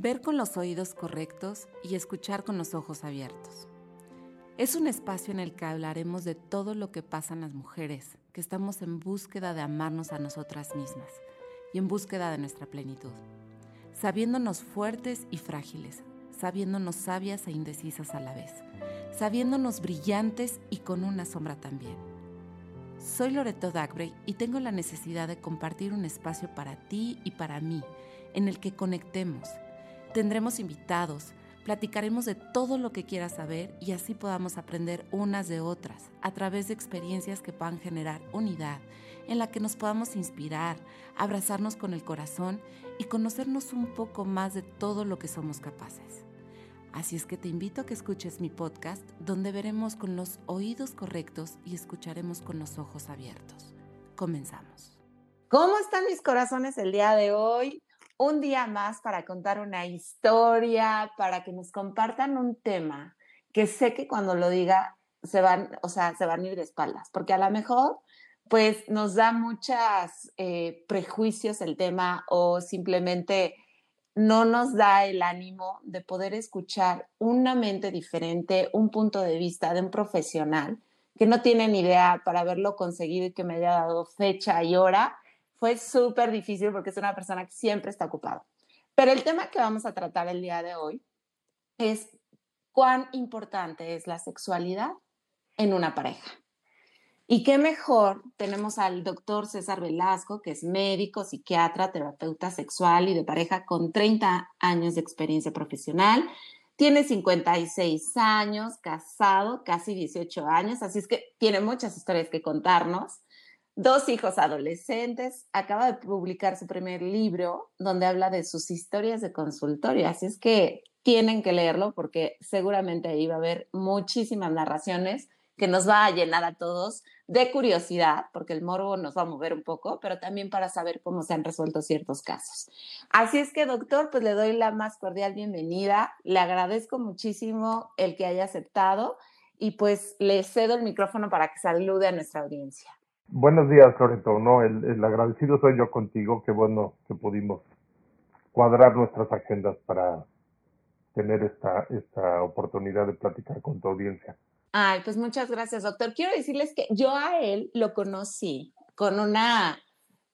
ver con los oídos correctos y escuchar con los ojos abiertos. Es un espacio en el que hablaremos de todo lo que pasa en las mujeres, que estamos en búsqueda de amarnos a nosotras mismas y en búsqueda de nuestra plenitud, sabiéndonos fuertes y frágiles, sabiéndonos sabias e indecisas a la vez, sabiéndonos brillantes y con una sombra también. Soy Loreto Dagbrey y tengo la necesidad de compartir un espacio para ti y para mí, en el que conectemos, Tendremos invitados, platicaremos de todo lo que quieras saber y así podamos aprender unas de otras a través de experiencias que puedan generar unidad, en la que nos podamos inspirar, abrazarnos con el corazón y conocernos un poco más de todo lo que somos capaces. Así es que te invito a que escuches mi podcast donde veremos con los oídos correctos y escucharemos con los ojos abiertos. Comenzamos. ¿Cómo están mis corazones el día de hoy? Un día más para contar una historia, para que nos compartan un tema que sé que cuando lo diga se van, o sea, se van a ir de espaldas, porque a lo mejor pues nos da muchos eh, prejuicios el tema o simplemente no nos da el ánimo de poder escuchar una mente diferente, un punto de vista de un profesional que no tiene ni idea para haberlo conseguido y que me haya dado fecha y hora fue súper difícil porque es una persona que siempre está ocupada. Pero el tema que vamos a tratar el día de hoy es cuán importante es la sexualidad en una pareja. Y qué mejor, tenemos al doctor César Velasco, que es médico, psiquiatra, terapeuta sexual y de pareja con 30 años de experiencia profesional. Tiene 56 años, casado, casi 18 años, así es que tiene muchas historias que contarnos dos hijos adolescentes, acaba de publicar su primer libro donde habla de sus historias de consultorio, así es que tienen que leerlo porque seguramente ahí va a haber muchísimas narraciones que nos va a llenar a todos de curiosidad, porque el morbo nos va a mover un poco, pero también para saber cómo se han resuelto ciertos casos. Así es que, doctor, pues le doy la más cordial bienvenida, le agradezco muchísimo el que haya aceptado y pues le cedo el micrófono para que salude a nuestra audiencia. Buenos días, Loreto. No, el, agradecido soy yo contigo. Qué bueno que pudimos cuadrar nuestras agendas para tener esta, esta oportunidad de platicar con tu audiencia. Ay, pues muchas gracias, doctor. Quiero decirles que yo a él lo conocí con una,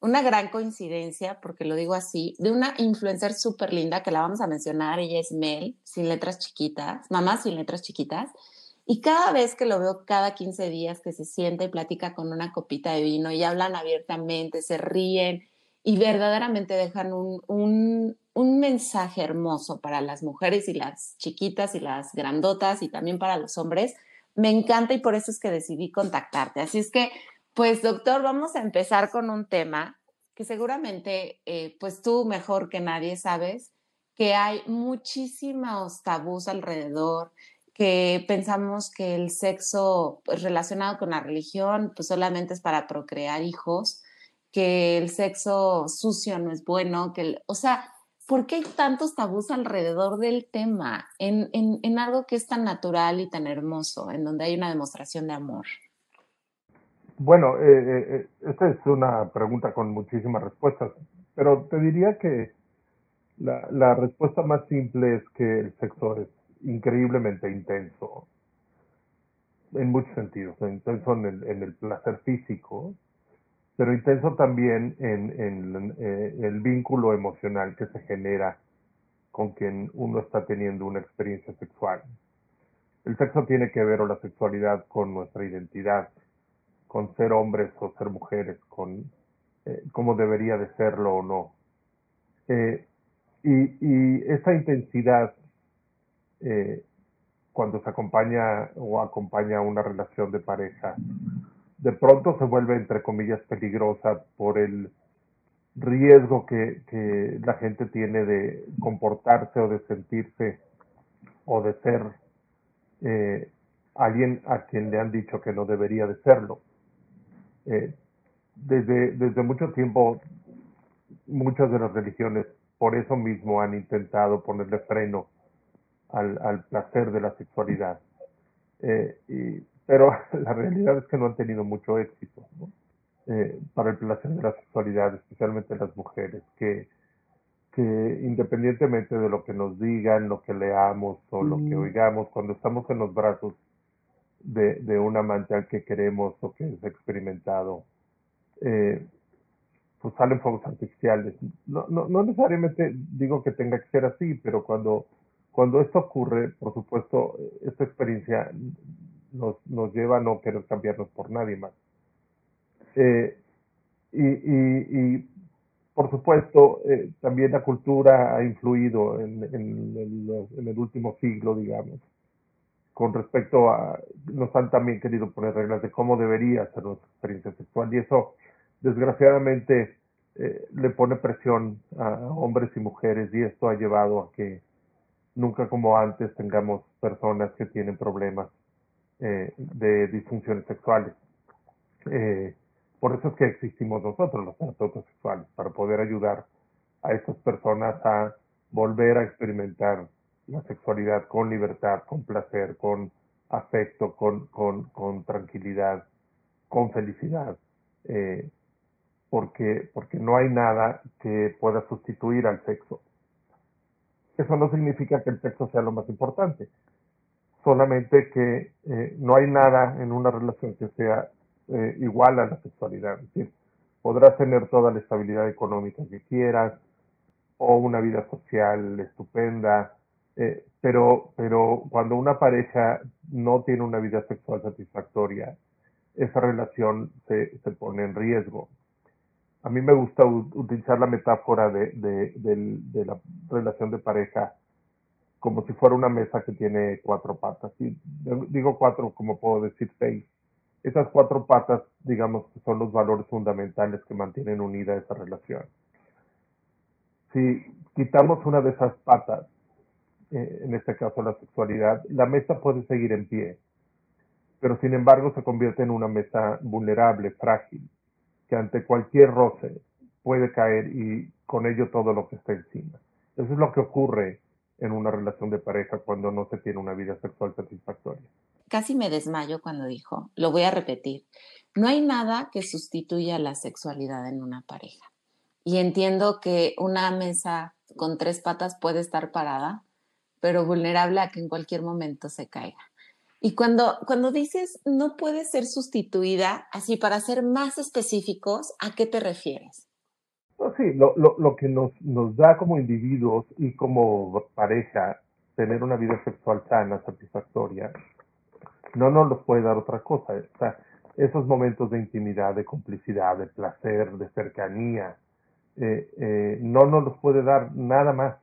una gran coincidencia, porque lo digo así, de una influencer súper linda que la vamos a mencionar. Ella es Mel, sin letras chiquitas, mamá sin letras chiquitas. Y cada vez que lo veo, cada 15 días que se sienta y platica con una copita de vino y hablan abiertamente, se ríen y verdaderamente dejan un, mensaje hermoso para las mujeres y las chiquitas y las grandotas y también para los hombres, me encanta y por eso es que decidí contactarte. Así es que, pues doctor, vamos a empezar con un tema que seguramente, eh, pues tú mejor que nadie sabes que hay muchísimos tabús alrededor, que pensamos que el sexo pues, relacionado con la religión pues solamente es para procrear hijos, que el sexo sucio no es bueno, que, o sea, ¿por qué hay tantos tabús alrededor del tema en, en, algo que es tan natural y tan hermoso, en donde hay una demostración de amor? Bueno, eh, eh, eh, esta es una pregunta con muchísimas respuestas, pero te diría que la, la respuesta más simple es que el sexo es increíblemente intenso en muchos sentidos, intenso en el, placer físico, pero intenso también en, eh, el vínculo emocional que se genera con quien uno está teniendo una experiencia sexual. El sexo tiene que ver o la sexualidad con nuestra identidad, con ser hombres o ser mujeres, con eh, cómo debería de serlo o no. Eh, y esa intensidad eh, cuando se acompaña o acompaña una relación de pareja, de pronto se vuelve, entre comillas, peligrosa por el riesgo que, que la gente tiene de comportarse o de sentirse o de ser eh, alguien a quien le han dicho que no debería de serlo. Eh, desde, desde mucho tiempo, muchas de las religiones por eso mismo han intentado ponerle freno al, al placer de la sexualidad. Eh, y, pero la realidad es que no han tenido mucho éxito eh, para el placer de la sexualidad, especialmente las mujeres, que, que independientemente de lo que nos digan, lo que leamos o lo que oigamos, cuando estamos en los brazos de, de un amante al que queremos o que es experimentado, eh, pues salen fuegos artificiales. No, no, no necesariamente digo que tenga que ser así, pero cuando, cuando esto ocurre, por supuesto, esta experiencia nos, nos lleva a no querer cambiarnos por nadie más. Eh, y, y, y por supuesto, eh, también la cultura ha influido en, en, en, el último siglo, digamos, con respecto a, nos han también querido poner reglas de cómo debería ser nuestra experiencia sexual y eso, desgraciadamente, eh, le pone presión a hombres y mujeres y esto ha llevado a que nunca como antes tengamos personas que tienen problemas eh, de disfunciones sexuales. Eh, por eso es que existimos nosotros, los terapeutas sexuales, para poder ayudar a estas personas a volver a experimentar la sexualidad con libertad, con placer, con afecto, con, con, con tranquilidad, con felicidad, eh, porque, porque no hay nada que pueda sustituir al sexo. Eso no significa que el sexo sea lo más importante, solamente que eh, no hay nada en una relación que sea eh, igual a la sexualidad. Es decir, podrás tener toda la estabilidad económica que quieras o una vida social estupenda, eh, pero, pero cuando una pareja no tiene una vida sexual satisfactoria, esa relación se, se pone en riesgo. A mí me gusta utilizar la metáfora de, la relación de pareja como si fuera una mesa que tiene cuatro patas. Y digo cuatro, como puedo decir seis. Esas cuatro patas, digamos, son los valores fundamentales que mantienen unida esa relación. Si quitamos una de esas patas, eh, en este caso la sexualidad, la mesa puede seguir en pie, pero sin embargo se convierte en una mesa vulnerable, frágil, ante cualquier roce puede caer y con ello todo lo que está encima. Eso es lo que ocurre en una relación de pareja cuando no se tiene una vida sexual satisfactoria casi me desmayo cuando dijo, lo voy a repetir, no hay nada que sustituya la sexualidad en una pareja. Y entiendo que una mesa con tres patas puede estar parada, pero vulnerable a que en cualquier momento se caiga. Y cuando, cuando dices no puede ser sustituida, así para ser más específicos, ¿a qué te refieres? sí, lo, lo, lo que nos, nos da como individuos y como pareja tener una vida sexual sana, satisfactoria, no nos los puede dar otra cosa. O sea, esos momentos de intimidad, de complicidad, de placer, de cercanía, eh, eh, no nos los puede dar nada más.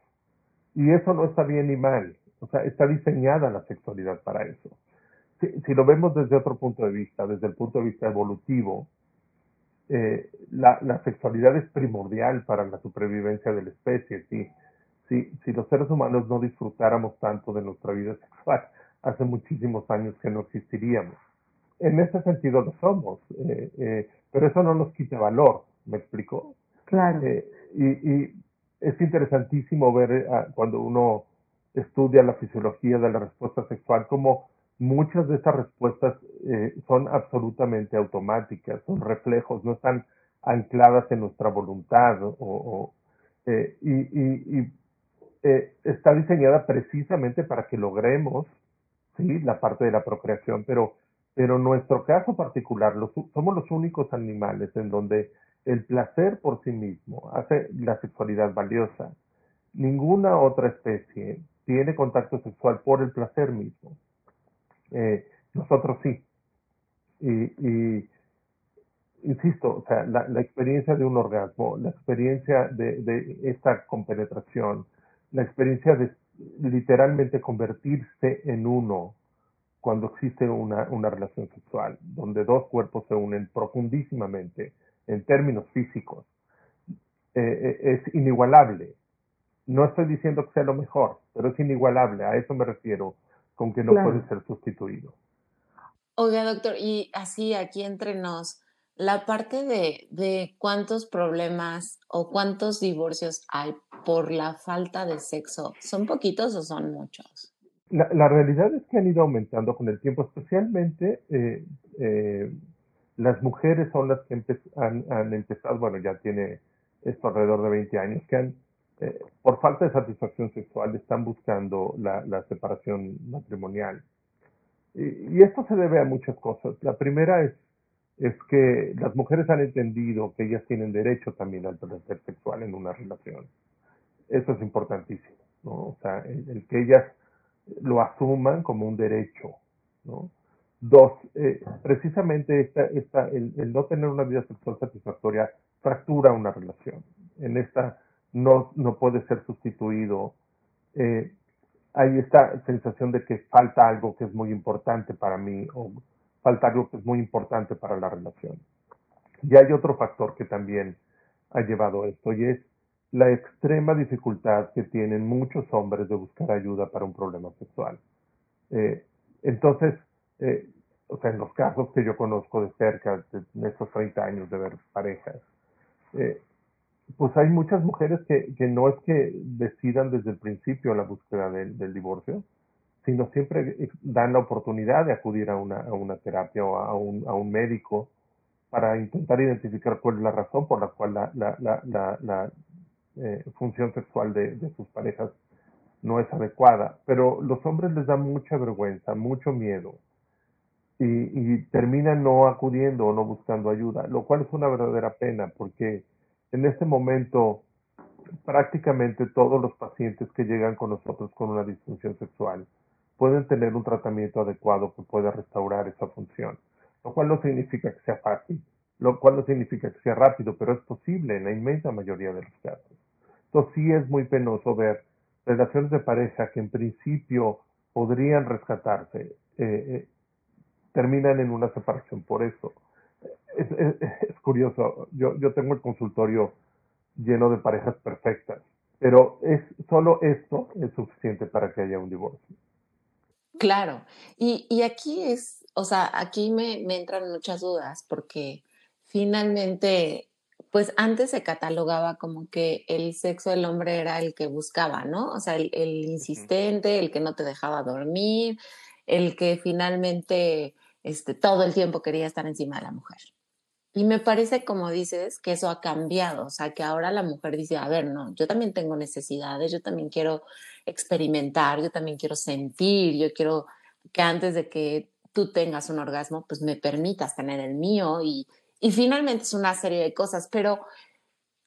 Y eso no está bien ni mal. O sea, está diseñada la sexualidad para eso. Si, si lo vemos desde otro punto de vista, desde el punto de vista evolutivo, eh, la, la, sexualidad es primordial para la supervivencia de la especie. Si, si, si los seres humanos no disfrutáramos tanto de nuestra vida sexual, hace muchísimos años que no existiríamos. En ese sentido lo somos, eh, eh, pero eso no nos quita valor, ¿me explico? Claro. Y, y, es interesantísimo ver cuando uno estudia la fisiología de la respuesta sexual, como muchas de estas respuestas son absolutamente automáticas, son reflejos, no están ancladas en nuestra voluntad o, o y, y está diseñada precisamente para que logremos sí, la parte de la procreación, pero, pero en nuestro caso particular, somos los únicos animales en donde el placer por sí mismo hace la sexualidad valiosa. Ninguna otra especie tiene contacto sexual por el placer mismo. Eh, nosotros sí. Y, y, insisto, o sea, la, experiencia de un orgasmo, la experiencia de, de esta compenetración, la experiencia de literalmente convertirse en uno cuando existe una, una relación sexual, donde dos cuerpos se unen profundísimamente en términos físicos, eh, eh, es inigualable. No estoy diciendo que sea lo mejor, pero es inigualable, a eso me refiero, con que no puede ser sustituido. Oiga, doctor, y así aquí entre nos, la parte de, de cuántos problemas o cuántos divorcios hay por la falta de sexo, ¿son poquitos o son muchos? La, la realidad es que han ido aumentando con el tiempo, especialmente eh, eh, las mujeres son las que han, han, empezado, bueno, ya tiene esto alrededor de 20 años, que han eh, por falta de satisfacción sexual están buscando la, separación matrimonial. Y, esto se debe a muchas cosas. La primera es, es que las mujeres han entendido que ellas tienen derecho también al placer sexual en una relación. Eso es importantísimo, ¿no? O sea, el, que ellas lo asuman como un derecho, ¿no? Dos, eh, precisamente esta, esta, el, el, no tener una vida sexual satisfactoria fractura una relación. En esta no, no puede ser sustituido. Eh, hay esta sensación de que falta algo que es muy importante para mí o falta algo que es muy importante para la relación. Y hay otro factor que también ha llevado a esto y es la extrema dificultad que tienen muchos hombres de buscar ayuda para un problema sexual. Eh, entonces, eh, o sea, en los casos que yo conozco de cerca, en estos 30 años de ver parejas, pues hay muchas mujeres que, que, no es que decidan desde el principio la búsqueda del, divorcio, sino siempre dan la oportunidad de acudir a una, a una terapia o a un, a un, médico para intentar identificar cuál es la razón por la cual la, la eh, función sexual de, de, sus parejas no es adecuada. Pero los hombres les da mucha vergüenza, mucho miedo y, y terminan no acudiendo o no buscando ayuda, lo cual es una verdadera pena porque en este momento, prácticamente todos los pacientes que llegan con nosotros con una disfunción sexual pueden tener un tratamiento adecuado que pueda restaurar esa función, lo cual no significa que sea fácil, lo cual no significa que sea rápido, pero es posible en la inmensa mayoría de los casos. Entonces sí es muy penoso ver relaciones de pareja que en principio podrían rescatarse, eh, eh, terminan en una separación por eso es, curioso. Yo, yo tengo el consultorio lleno de parejas perfectas, pero es solo esto es suficiente para que haya un divorcio. Claro, y, y aquí es, o sea, aquí me, me, entran muchas dudas porque finalmente, pues antes se catalogaba como que el sexo del hombre era el que buscaba, ¿no? O sea, el, el insistente, el que no te dejaba dormir, el que finalmente este, todo el tiempo quería estar encima de la mujer. Y me parece, como dices, que eso ha cambiado, o sea, que ahora la mujer dice, a ver, no, yo también tengo necesidades, yo también quiero experimentar, yo también quiero sentir, yo quiero que antes de que tú tengas un orgasmo, pues me permitas tener el mío y, y finalmente es una serie de cosas, pero,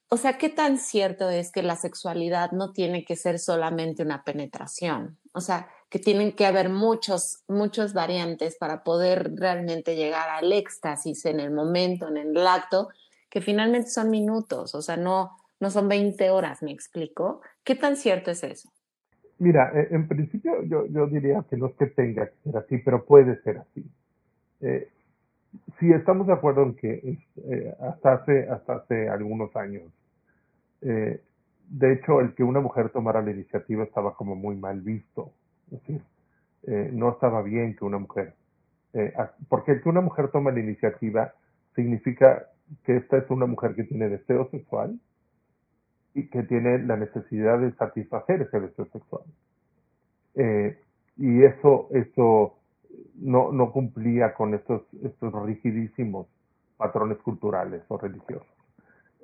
o sea, ¿qué tan cierto es que la sexualidad no tiene que ser solamente una penetración? O sea, que tienen que haber muchos, muchos variantes para poder realmente llegar al éxtasis en el momento, en el acto, que finalmente son minutos, o sea, no, no son 20 horas, me explico. ¿Qué tan cierto es eso? Mira, e, en principio yo, yo diría que no es que tenga que ser así, pero puede ser así. Eh, si estamos de acuerdo en que eh, hasta, hace, hasta hace algunos años, eh, de hecho, el que una mujer tomara la iniciativa estaba como muy mal visto. Decir, eh, no estaba bien que una mujer, eh, porque que una mujer toma la iniciativa significa que esta es una mujer que tiene deseo sexual y que tiene la necesidad de satisfacer ese deseo sexual. Eh, y eso, eso no, no cumplía con estos, estos rigidísimos patrones culturales o religiosos.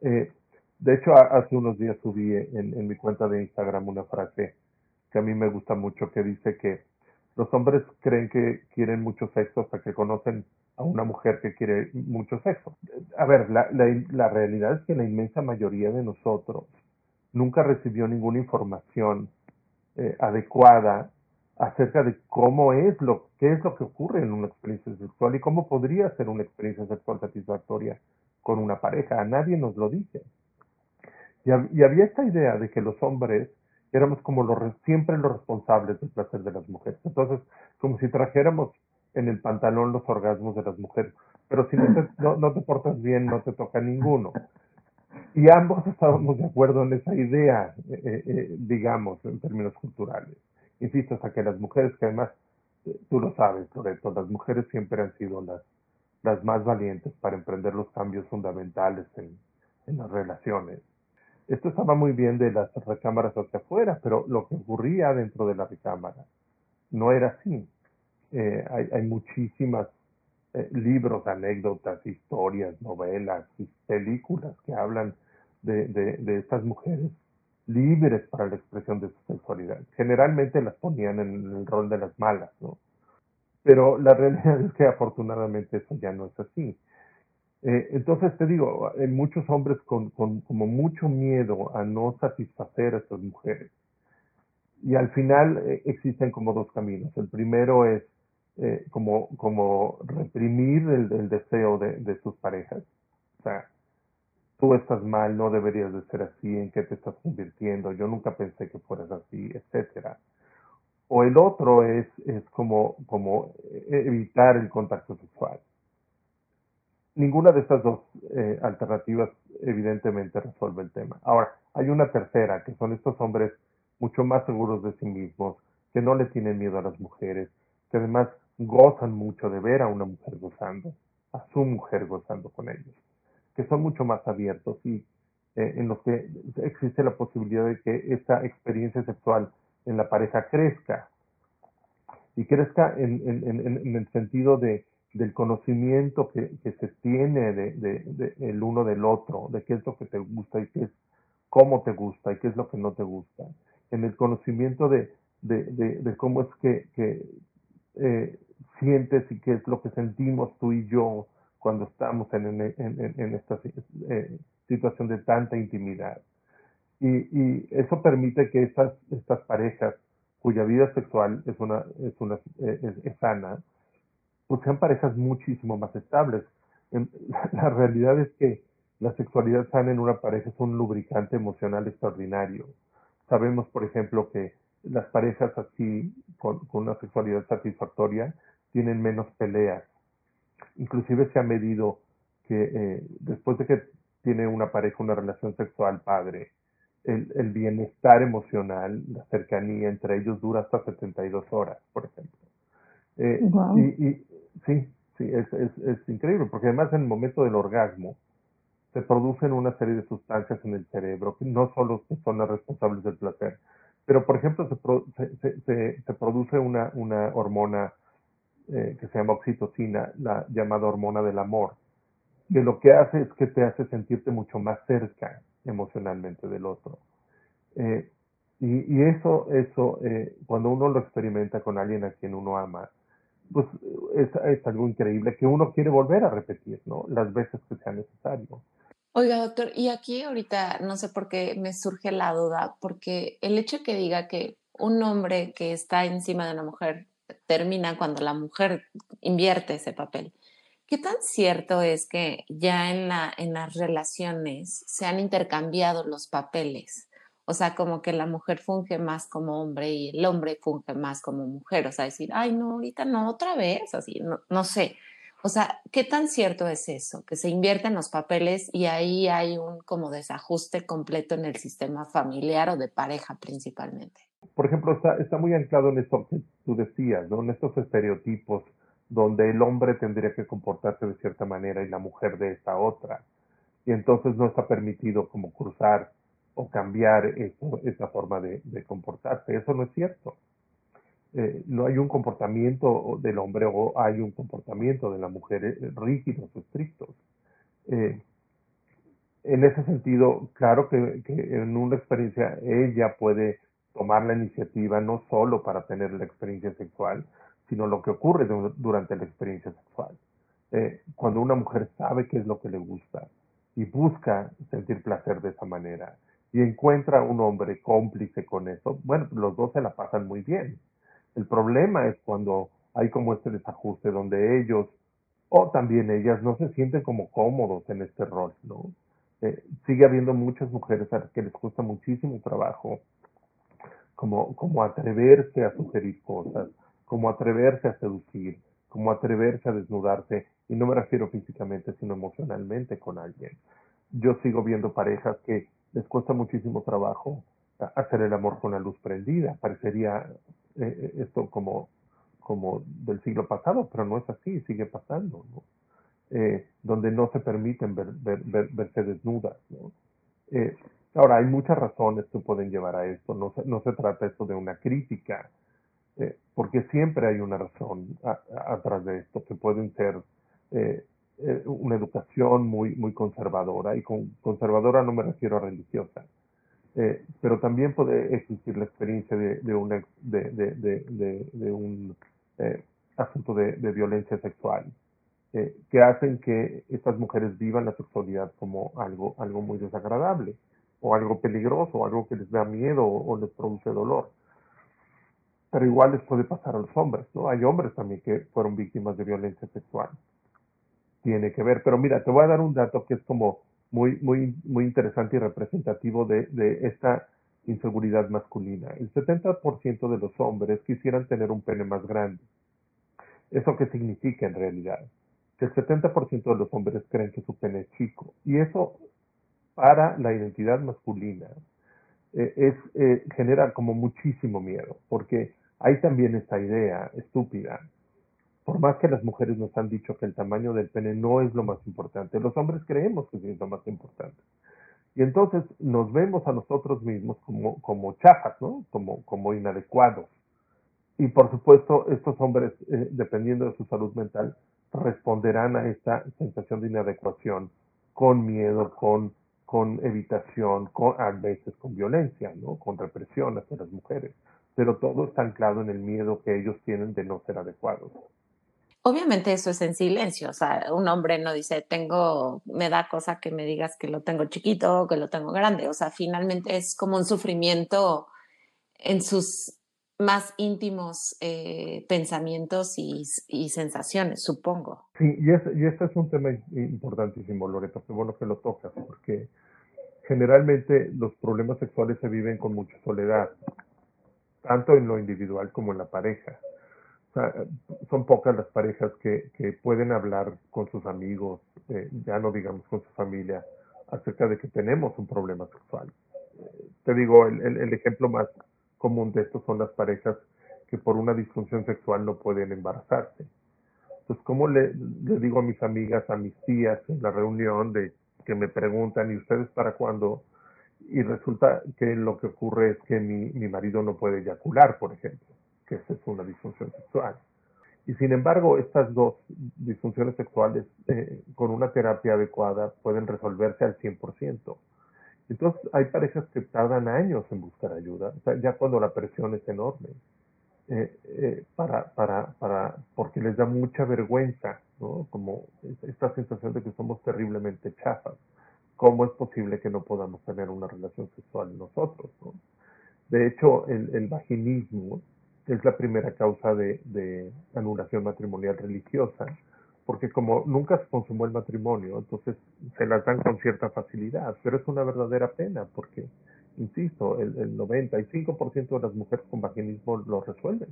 de hecho, hace unos días subí en, en mi cuenta de Instagram una frase que a mí me gusta mucho, que dice que los hombres creen que quieren mucho sexo hasta que conocen a una mujer que quiere mucho sexo. A ver, la, la, realidad es que la inmensa mayoría de nosotros nunca recibió ninguna información eh, adecuada acerca de cómo es lo, qué es lo que ocurre en una experiencia sexual y cómo podría ser una experiencia sexual satisfactoria con una pareja. A nadie nos lo dice. Y, y había esta idea de que los hombres éramos como los, siempre los responsables del placer de las mujeres. Entonces, como si trajéramos en el pantalón los orgasmos de las mujeres. Pero si no te, no, te portas bien, no te toca ninguno. Y ambos estábamos de acuerdo en esa idea, eh, eh, eh, digamos, en términos culturales. Insisto, hasta que las mujeres, que además, tú lo sabes, Loreto, las mujeres siempre han sido las, las más valientes para emprender los cambios fundamentales en, en las relaciones esto estaba muy bien de las recámaras hacia afuera, pero lo que ocurría dentro de la recámara no era así. Eh, hay, hay, muchísimas eh, libros, anécdotas, historias, novelas, películas que hablan de, de, de, estas mujeres libres para la expresión de su sexualidad. Generalmente las ponían en el rol de las malas, ¿no? Pero la realidad es que afortunadamente eso ya no es así. Eh, entonces te digo, hay muchos hombres con, con, como mucho miedo a no satisfacer a estas mujeres. Y al final eh, existen como dos caminos. El primero es eh, como, como reprimir el, el deseo de, de, sus parejas. O sea, tú estás mal, no deberías de ser así, en qué te estás convirtiendo, yo nunca pensé que fueras así, etcétera. O el otro es, es como, como evitar el contacto sexual. Ninguna de estas dos eh, alternativas evidentemente resuelve el tema. Ahora, hay una tercera, que son estos hombres mucho más seguros de sí mismos, que no le tienen miedo a las mujeres, que además gozan mucho de ver a una mujer gozando, a su mujer gozando con ellos que son mucho más abiertos y eh, en los que existe la posibilidad de que esta experiencia sexual en la pareja crezca y crezca en, en, en, el sentido de, del conocimiento que, se tiene de, de, el uno del otro, de qué es lo que te gusta y qué es cómo te gusta y qué es lo que no te gusta, en el conocimiento de, de cómo es que, que eh, sientes y qué es lo que sentimos tú y yo cuando estamos en, en, esta eh, situación de tanta intimidad. Y, y, eso permite que estas, estas parejas cuya vida sexual es, una, es, una, es, sana, pues sean parejas muchísimo más estables. La, realidad es que la sexualidad sana en una pareja es un lubricante emocional extraordinario. Sabemos, por ejemplo, que las parejas así, con, con una sexualidad satisfactoria, tienen menos peleas, Inclusive se ha medido que eh, después de que tiene una pareja una relación sexual padre, el, el, bienestar emocional, la cercanía entre ellos dura hasta 72 horas, por ejemplo. Eh, y, y, sí, sí, es, es, es, increíble, porque además en el momento del orgasmo se producen una serie de sustancias en el cerebro que no solo son las responsables del placer, pero por ejemplo se, se, se, se produce una, una hormona eh, que se llama oxitocina, la llamada hormona del amor, que lo que hace es que te hace sentirte mucho más cerca emocionalmente del otro. Eh, y, y, eso, eso eh, cuando uno lo experimenta con alguien a quien uno ama, pues es, algo increíble que uno quiere volver a repetir, ¿no? Las veces que sea necesario. Oiga, doctor, y aquí ahorita no sé por qué me surge la duda, porque el hecho que diga que un hombre que está encima de una mujer termina cuando la mujer invierte ese papel. ¿Qué tan cierto es que ya en, la, en las relaciones se han intercambiado los papeles? O sea, como que la mujer funge más como hombre y el hombre funge más como mujer. O sea, decir, ay, no, ahorita no, otra vez, así, no, no sé. O sea, ¿qué tan cierto es eso? Que se invierten los papeles y ahí hay un como desajuste completo en el sistema familiar o de pareja principalmente por ejemplo, está, está muy anclado en esto que tú decías, ¿no? En estos estereotipos donde el hombre tendría que comportarse de cierta manera y la mujer de esta otra. Y entonces no está permitido como cruzar o cambiar eso, esa forma de, de, comportarse. Eso no es cierto. Eh, no hay un comportamiento del hombre o hay un comportamiento de la mujer eh, rígidos estrictos. Eh, en ese sentido, claro que, en una experiencia ella puede tomar la iniciativa no solo para tener la experiencia sexual, sino lo que ocurre durante la experiencia sexual. Eh, cuando una mujer sabe qué es lo que le gusta y busca sentir placer de esa manera y encuentra un hombre cómplice con eso, bueno, los dos se la pasan muy bien. El problema es cuando hay como este desajuste donde ellos o también ellas no se sienten como cómodos en este rol, ¿no? Eh, sigue habiendo muchas mujeres a las que les cuesta muchísimo trabajo como, como atreverse a sugerir cosas, como atreverse a seducir, como atreverse a desnudarse, y no me refiero físicamente, sino emocionalmente con alguien. Yo sigo viendo parejas que les cuesta muchísimo trabajo hacer el amor con la luz prendida. Parecería eh, eh, esto como, como del siglo pasado, pero no es así, sigue pasando, ¿no? Eh, donde no se permiten ver, ver, verse desnudas. ¿no? Ahora, hay muchas razones que pueden llevar a esto, no se, no se trata esto de una crítica, porque siempre hay una razón atrás de esto, que pueden ser eh, eh, una educación muy, muy conservadora, y con conservadora no me refiero a religiosa, eh, pero también puede existir la experiencia de, un, de, de un eh, asunto de, violencia sexual, eh, que hacen que estas mujeres vivan la sexualidad como algo, algo muy desagradable, o algo peligroso, o algo que les da miedo o, les produce dolor. Pero igual les puede pasar a los hombres, ¿no? Hay hombres también que fueron víctimas de violencia sexual. Tiene que ver, pero mira, te voy a dar un dato que es como muy, muy, muy interesante y representativo de, esta inseguridad masculina. El 70% de los hombres quisieran tener un pene más grande. ¿Eso qué significa en realidad? Que el 70% de los hombres creen que su pene es chico. Y eso para la identidad masculina eh, es, eh, genera como muchísimo miedo, porque hay también esta idea estúpida. Por más que las mujeres nos han dicho que el tamaño del pene no es lo más importante, los hombres creemos que es lo más importante. Y entonces nos vemos a nosotros mismos como, como chafas, ¿no? Como, como inadecuados. Y por supuesto, estos hombres, eh, dependiendo de su salud mental, responderán a esta sensación de inadecuación con miedo, con, con evitación, con, a veces con violencia, ¿no? con represión hacia las mujeres. Pero todo está anclado en el miedo que ellos tienen de no ser adecuados. Obviamente eso es en silencio, o sea, un hombre no dice, tengo, me da cosa que me digas que lo tengo chiquito o que lo tengo grande, o sea, finalmente es como un sufrimiento en sus más íntimos eh, pensamientos y, sensaciones, supongo. Sí, y, y este es un tema importantísimo, Loreto, qué bueno que lo tocas, porque generalmente los problemas sexuales se viven con mucha soledad, tanto en lo individual como en la pareja. Sea, son pocas las parejas que, que pueden hablar con sus amigos, eh, ya no digamos con su familia, acerca de que tenemos un problema sexual. Eh, te digo, el, el ejemplo más común de esto son las parejas que por una disfunción sexual no pueden embarazarse. Entonces, ¿cómo le, le digo a mis amigas, a mis tías en la reunión de que me preguntan, ¿y ustedes para cuándo? Y resulta que lo que ocurre es que mi, mi marido no puede eyacular, por ejemplo, que esa es una disfunción sexual. Y sin embargo, estas dos disfunciones sexuales eh, con una terapia adecuada pueden resolverse al 100%. Entonces hay parejas que tardan años en buscar ayuda, ya cuando la presión es enorme, eh, eh, para, para, para, porque les da mucha vergüenza, ¿no? Como esta sensación de que somos terriblemente chafas. ¿Cómo es posible que no podamos tener una relación sexual nosotros? ¿no? De hecho, el, el, vaginismo es la primera causa de, de anulación matrimonial religiosa porque como nunca se consumó el matrimonio, entonces se las dan con cierta facilidad, pero es una verdadera pena porque, insisto, el, el 95% de las mujeres con vaginismo lo resuelven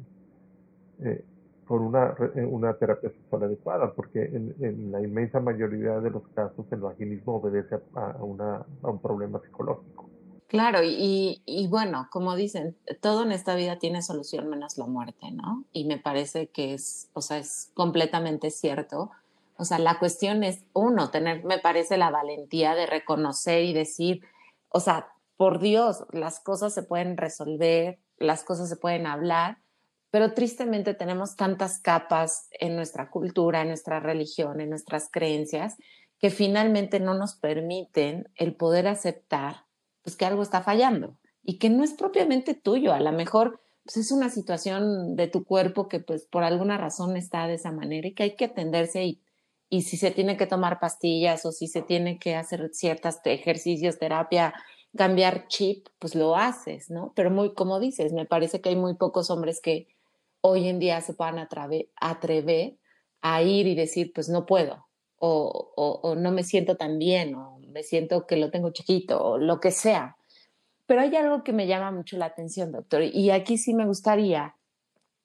eh, por una, eh, una terapia sexual adecuada, porque en, en, la inmensa mayoría de los casos el vaginismo obedece a, una, a un problema psicológico. Claro, y, y, bueno, como dicen, todo en esta vida tiene solución menos la muerte, ¿no? Y me parece que es, o sea, es completamente cierto. O sea, la cuestión es, uno, tener, me parece, la valentía de reconocer y decir, o sea, por Dios, las cosas se pueden resolver, las cosas se pueden hablar, pero tristemente tenemos tantas capas en nuestra cultura, en nuestra religión, en nuestras creencias, que finalmente no nos permiten el poder aceptar pues que algo está fallando y que no es propiamente tuyo, a lo mejor pues es una situación de tu cuerpo que pues por alguna razón está de esa manera y que hay que atenderse y, y si se tiene que tomar pastillas o si se tiene que hacer ciertos ejercicios, terapia, cambiar chip, pues lo haces, ¿no? Pero muy, como dices, me parece que hay muy pocos hombres que hoy en día se puedan atrever, a ir y decir, pues no puedo, o, o, o, no me siento tan bien, o me siento que lo tengo chiquito o lo que sea. Pero hay algo que me llama mucho la atención, doctor, y aquí sí me gustaría,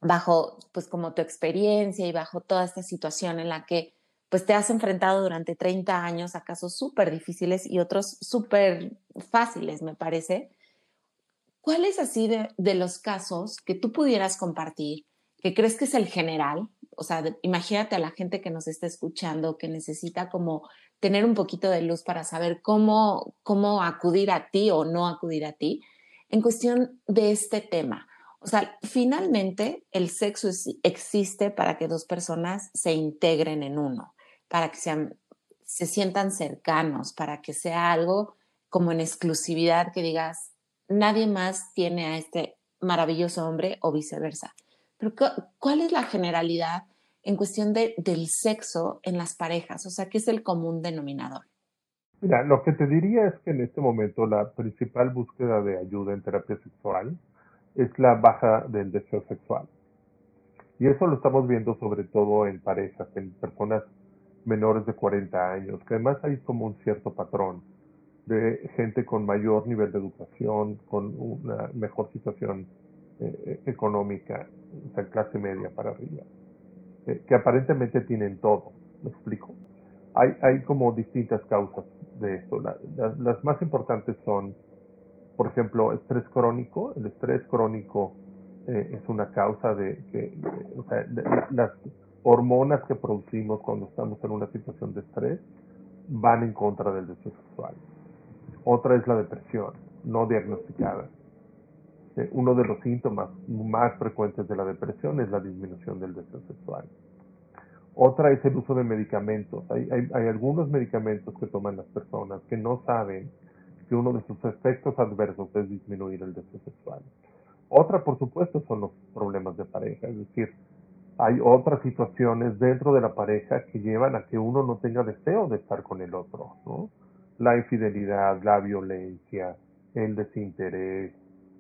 bajo, pues como tu experiencia y bajo toda esta situación en la que pues te has enfrentado durante 30 años a casos súper difíciles y otros súper fáciles, me parece. ¿Cuál es así de, de, los casos que tú pudieras compartir, que crees que es el general? O sea, imagínate a la gente que nos está escuchando, que necesita como tener un poquito de luz para saber cómo, cómo acudir a ti o no acudir a ti en cuestión de este tema. O sea, finalmente el sexo existe para que dos personas se integren en uno, para que sean, se sientan cercanos, para que sea algo como en exclusividad que digas, nadie más tiene a este maravilloso hombre o viceversa. Pero ¿cuál es la generalidad en cuestión de, del sexo en las parejas? O sea, ¿qué es el común denominador? Mira, lo que te diría es que en este momento la principal búsqueda de ayuda en terapia sexual es la baja del deseo sexual. Y eso lo estamos viendo sobre todo en parejas, en personas menores de 40 años, que además hay como un cierto patrón de gente con mayor nivel de educación, con una mejor situación eh, económica, o sea, clase media para arriba, eh, que aparentemente tienen todo, ¿me explico? Hay, hay como distintas causas de esto. las más importantes son, por ejemplo, estrés crónico. El estrés crónico eh, es una causa de que, o sea, las hormonas que producimos cuando estamos en una situación de estrés van en contra del deseo sexual. Otra es la depresión no diagnosticada. Eh, uno de los síntomas más frecuentes de la depresión es la disminución del deseo sexual. Otra es el uso de medicamentos. Hay, hay, algunos medicamentos que toman las personas que no saben que uno de sus efectos adversos es disminuir el deseo sexual. Otra, por supuesto, son los problemas de pareja, es decir, hay otras situaciones dentro de la pareja que llevan a que uno no tenga deseo de estar con el otro, ¿no? La infidelidad, la violencia, el desinterés,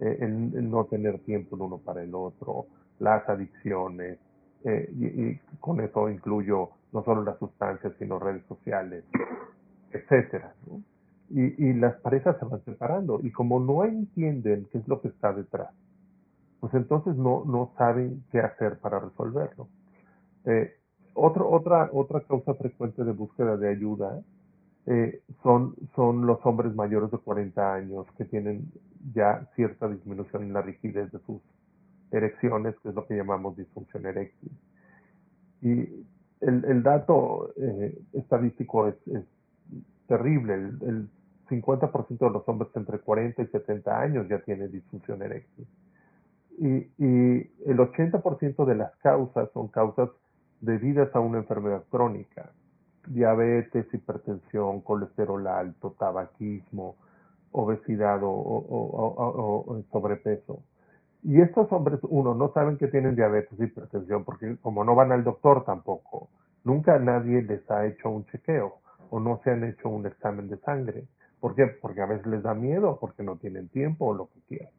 eh, el, no tener tiempo el uno para el otro, las adicciones, eh, y, con eso incluyo no solo las sustancias, sino redes sociales, etcétera. Y, las parejas se van separando, y como no entienden qué es lo que está detrás, pues entonces no, no saben qué hacer para resolverlo. Eh, otro, otra, otra causa frecuente de búsqueda de ayuda eh, son, son los hombres mayores de 40 años que tienen ya cierta disminución en la rigidez de sus erecciones, que es lo que llamamos disfunción eréctil. Y el, el dato eh, estadístico es, terrible. El, el 50% de los hombres entre 40 y 70 años ya tienen disfunción eréctil. Y, y el 80% de las causas son causas debidas a una enfermedad crónica. Diabetes, hipertensión, colesterol alto, tabaquismo, obesidad o, sobrepeso. Y estos hombres, uno, no saben que tienen diabetes, hipertensión, porque como no van al doctor tampoco, nunca nadie les ha hecho un chequeo o no se han hecho un examen de sangre. ¿Por qué? Porque a veces les da miedo, porque no tienen tiempo o lo que quieran.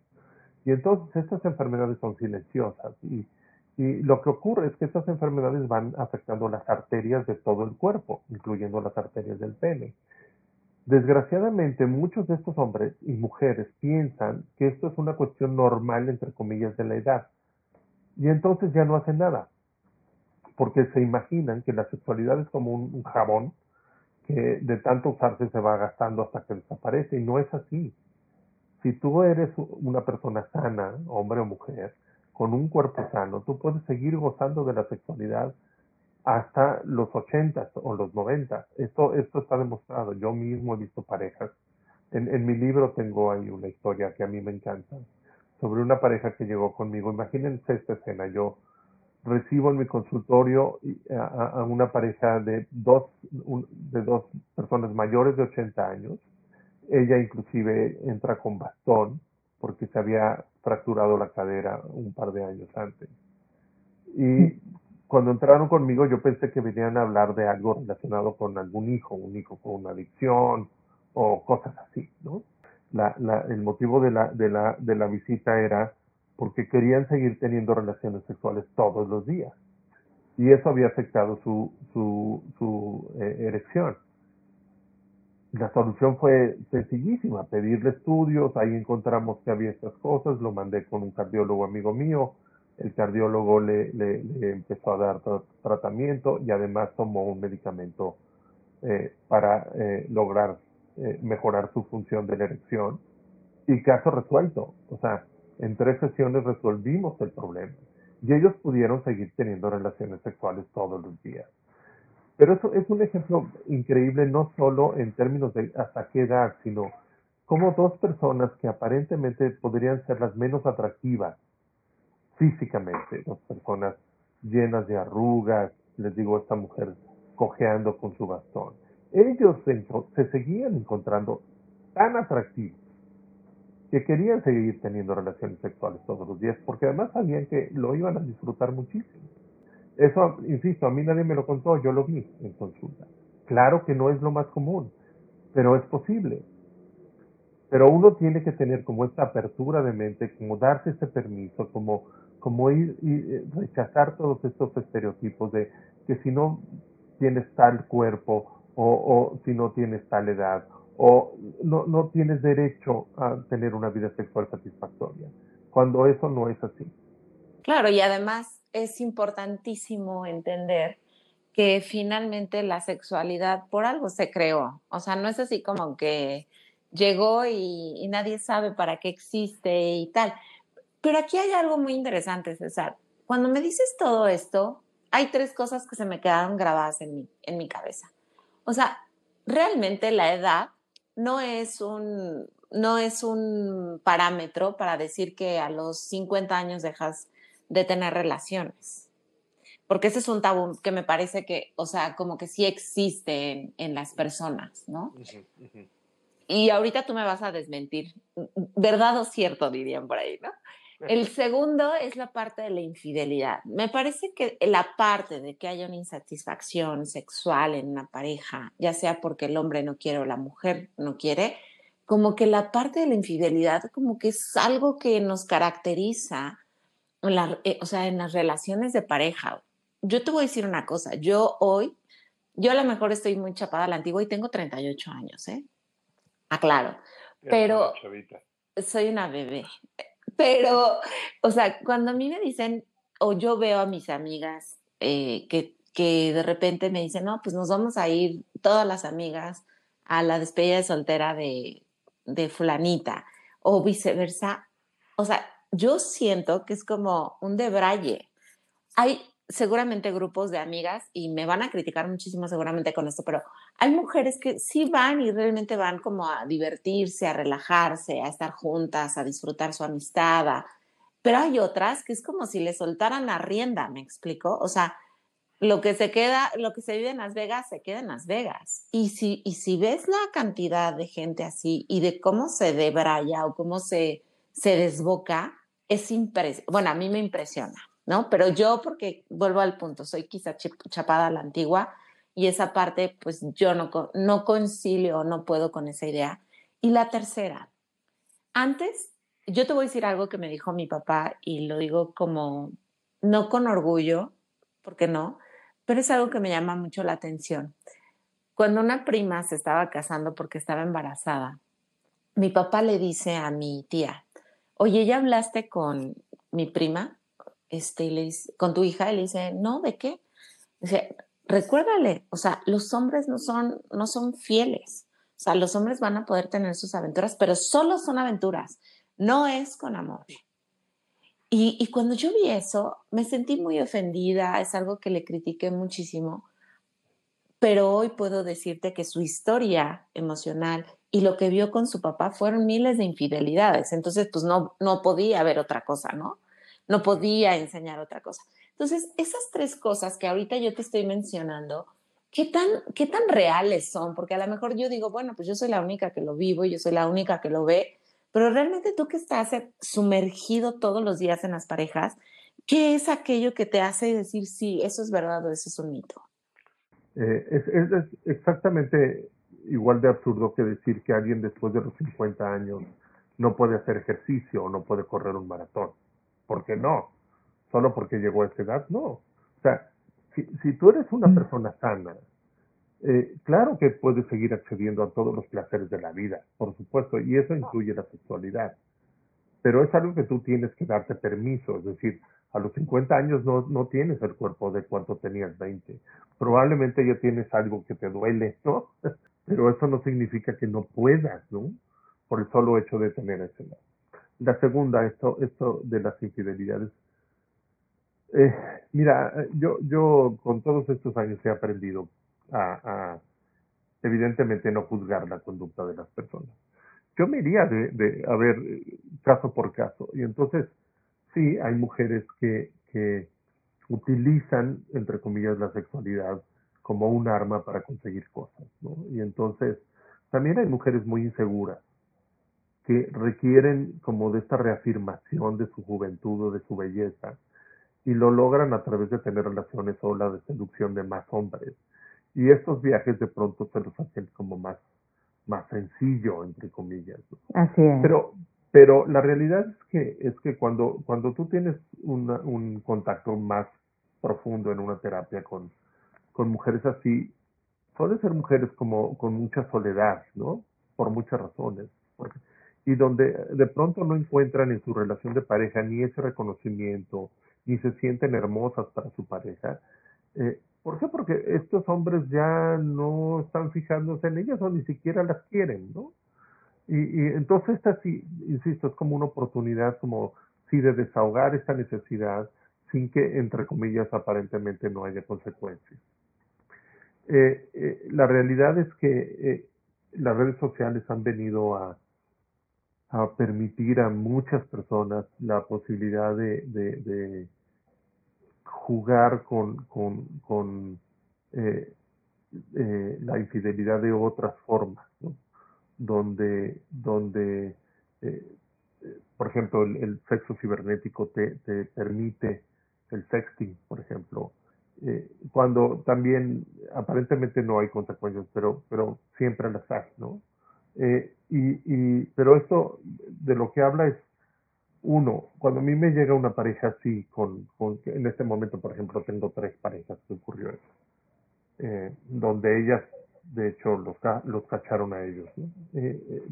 Y entonces estas enfermedades son silenciosas y, y lo que ocurre es que estas enfermedades van afectando las arterias de todo el cuerpo, incluyendo las arterias del pene. Desgraciadamente, muchos de estos hombres y mujeres piensan que esto es una cuestión normal, entre comillas, de la edad. Y entonces ya no hacen nada, porque se imaginan que la sexualidad es como un, jabón que de tanto usarse se va gastando hasta que desaparece, y no es así si tú eres una persona sana, hombre o mujer, con un cuerpo sano, tú puedes seguir gozando de la sexualidad hasta los 80 o los 90. Esto, esto está demostrado. Yo mismo he visto parejas. En, en mi libro tengo ahí una historia que a mí me encanta sobre una pareja que llegó conmigo. Imagínense esta escena. Yo recibo en mi consultorio a, a una pareja de dos, de dos personas mayores de 80 años ella inclusive entra con bastón porque se había fracturado la cadera un par de años antes. Y cuando entraron conmigo yo pensé que venían a hablar de algo relacionado con algún hijo, un hijo con una adicción o cosas así, ¿no? La, la, el motivo de la, de, la, de la visita era porque querían seguir teniendo relaciones sexuales todos los días. Y eso había afectado su, su, su eh, erección la solución fue sencillísima, pedirle estudios, ahí encontramos que había estas cosas, lo mandé con un cardiólogo amigo mío, el cardiólogo le, empezó a dar tratamiento y además tomó un medicamento eh, para eh, lograr eh, mejorar su función de la erección y caso resuelto, o sea, en tres sesiones resolvimos el problema y ellos pudieron seguir teniendo relaciones sexuales todos los días. Pero eso es un ejemplo increíble no solo en términos de hasta qué edad, sino como dos personas que aparentemente podrían ser las menos atractivas físicamente, dos personas llenas de arrugas, les digo, esta mujer cojeando con su bastón, ellos se, se seguían encontrando tan atractivos que querían seguir teniendo relaciones sexuales todos los días, porque además sabían que lo iban a disfrutar muchísimo. Eso, insisto, a mí nadie me lo contó, yo lo vi en consulta. Claro que no es lo más común, pero es posible. Pero uno tiene que tener como esta apertura de mente, como darse ese permiso, como, como ir eh, rechazar todos estos estereotipos de que si no tienes tal cuerpo o, o si no tienes tal edad o no, no tienes derecho a tener una vida sexual satisfactoria, cuando eso no es así. Claro, y además es importantísimo entender que finalmente la sexualidad por algo se creó. O sea, no es así como que llegó y, nadie sabe para qué existe y tal. Pero aquí hay algo muy interesante, César. Cuando me dices todo esto, hay tres cosas que se me quedaron grabadas en mi, en mi cabeza. O sea, realmente la edad no es un, no es un parámetro para decir que a los 50 años dejas de tener relaciones. Porque ese es un tabú que me parece que, o sea, como que sí existe en, las personas, ¿no? Y ahorita tú me vas a desmentir, verdad o cierto, dirían por ahí, ¿no? El segundo es la parte de la infidelidad. Me parece que la parte de que haya una insatisfacción sexual en una pareja, ya sea porque el hombre no quiere o la mujer no quiere, como que la parte de la infidelidad como que es algo que nos caracteriza, eh, o sea, en las relaciones de pareja. Yo te voy a decir una cosa, yo hoy, yo a lo mejor estoy muy chapada a la antigua y tengo 38 años, ¿eh? Aclaro, pero soy una bebé. Pero, o sea, cuando a mí me dicen, o yo veo a mis amigas eh, que, que de repente me dicen, no, pues nos vamos a ir todas las amigas a la despedida de soltera de, de fulanita, o viceversa. O sea, yo siento que es como un debraye. Hay seguramente grupos de amigas y me van a criticar muchísimo seguramente con esto, pero hay mujeres que sí van y realmente van como a divertirse, a relajarse, a estar juntas, a disfrutar su amistad, pero hay otras que es como si le soltaran la rienda, ¿me explico? O sea, lo que se queda, lo que se vive en Las Vegas, se queda en Las Vegas. Y si, y si ves la cantidad de gente así y de cómo se debraya o cómo se, se desboca, es impresionante. Bueno, a mí me impresiona. ¿no? Pero yo, porque vuelvo al punto, soy quizá chapada a la antigua y esa parte, pues yo no, no concilio, no puedo con esa idea. Y la tercera, antes, yo te voy a decir algo que me dijo mi papá y lo digo como, no con orgullo, porque no, pero es algo que me llama mucho la atención. Cuando una prima se estaba casando porque estaba embarazada, mi papá le dice a mi tía, oye, ¿ya hablaste con mi prima? este, le con tu hija, y le dice, no, ¿de qué? Dice, recuérdale, o sea, los hombres no son, no son fieles. O sea, los hombres van a poder tener sus aventuras, pero solo son aventuras, no es con amor. Y, y, cuando yo vi eso, me sentí muy ofendida, es algo que le critiqué muchísimo, pero hoy puedo decirte que su historia emocional y lo que vio con su papá fueron miles de infidelidades, entonces pues no, no podía haber otra cosa, ¿no? no podía enseñar otra cosa. Entonces, esas tres cosas que ahorita yo te estoy mencionando, ¿qué tan, qué tan reales son? Porque a lo mejor yo digo, bueno, pues yo soy la única que lo vivo, yo soy la única que lo ve, pero realmente tú que estás sumergido todos los días en las parejas, ¿qué es aquello que te hace decir, sí, eso es verdad o eso es un mito? Eh, es, es, exactamente igual de absurdo que decir que alguien después de los 50 años no puede hacer ejercicio o no puede correr un maratón. ¿Por qué no? Solo porque llegó a esa edad, no. O sea, si, si tú eres una mm. persona sana, eh, claro que puedes seguir accediendo a todos los placeres de la vida, por supuesto, y eso incluye la sexualidad. Pero es algo que tú tienes que darte permiso, es decir, a los 50 años no, no tienes el cuerpo de cuánto tenías 20. Probablemente ya tienes algo que te duele, ¿no? Pero eso no significa que no puedas, ¿no? Por el solo hecho de tener ese edad. La segunda, esto, esto de las infidelidades. Eh, mira, yo, yo con todos estos años he aprendido a, evidentemente no juzgar la conducta de las personas. Yo me iría de, de a ver caso por caso. Y entonces, sí, hay mujeres que, que utilizan, entre comillas, la sexualidad como un arma para conseguir cosas, ¿no? Y entonces, también hay mujeres muy inseguras que requieren como de esta reafirmación de su juventud o de su belleza y lo logran a través de tener relaciones o la de seducción de más hombres. Y estos viajes de pronto se los hacen como más, más sencillo, entre comillas. Así es. Pero, pero la realidad es que, es que cuando, cuando tú tienes un contacto más profundo en una terapia con, con mujeres así, suelen ser mujeres como con mucha soledad, ¿no? Por muchas razones. y donde de pronto no encuentran en su relación de pareja ni ese reconocimiento, ni se sienten hermosas para su pareja. Eh, ¿Por qué? Porque estos hombres ya no están fijándose en ellas o ni siquiera las quieren, ¿no? Y, y entonces esta sí, insisto, es como una oportunidad como sí de desahogar esta necesidad sin que, entre comillas, aparentemente no haya consecuencias. Eh, eh, la realidad es que eh, las redes sociales han venido a, permitir a muchas personas la posibilidad de, de, jugar con, con, con la infidelidad de otras formas, ¿no? Donde, donde por ejemplo, el, el sexo cibernético te, te, permite, el sexting, por ejemplo, eh, cuando también aparentemente no hay consecuencias, pero, pero siempre las hay, ¿no? Eh, y, y, pero esto de lo que habla es, uno, cuando a mí me llega una pareja así, con, con en este momento, por ejemplo, tengo tres parejas que ocurrió eso, eh, donde ellas, de hecho, los, los cacharon a ellos. ¿no?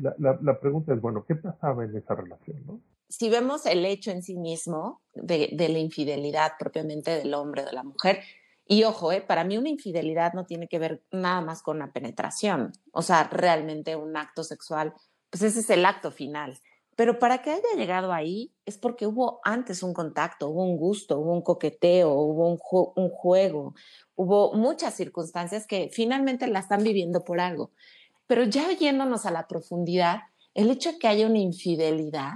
la, la, la pregunta es, bueno, ¿qué pasaba en esa relación? ¿no? si vemos el hecho en sí mismo de, la infidelidad propiamente del hombre o de la mujer, y ojo, eh, para mí una infidelidad no tiene que ver nada más con una penetración, o sea, realmente un acto sexual, pues ese es el acto final. Pero para que haya llegado ahí es porque hubo antes un contacto, hubo un gusto, hubo un coqueteo, hubo un, juego, hubo muchas circunstancias que finalmente la están viviendo por algo. Pero ya yéndonos a la profundidad, el hecho de que haya una infidelidad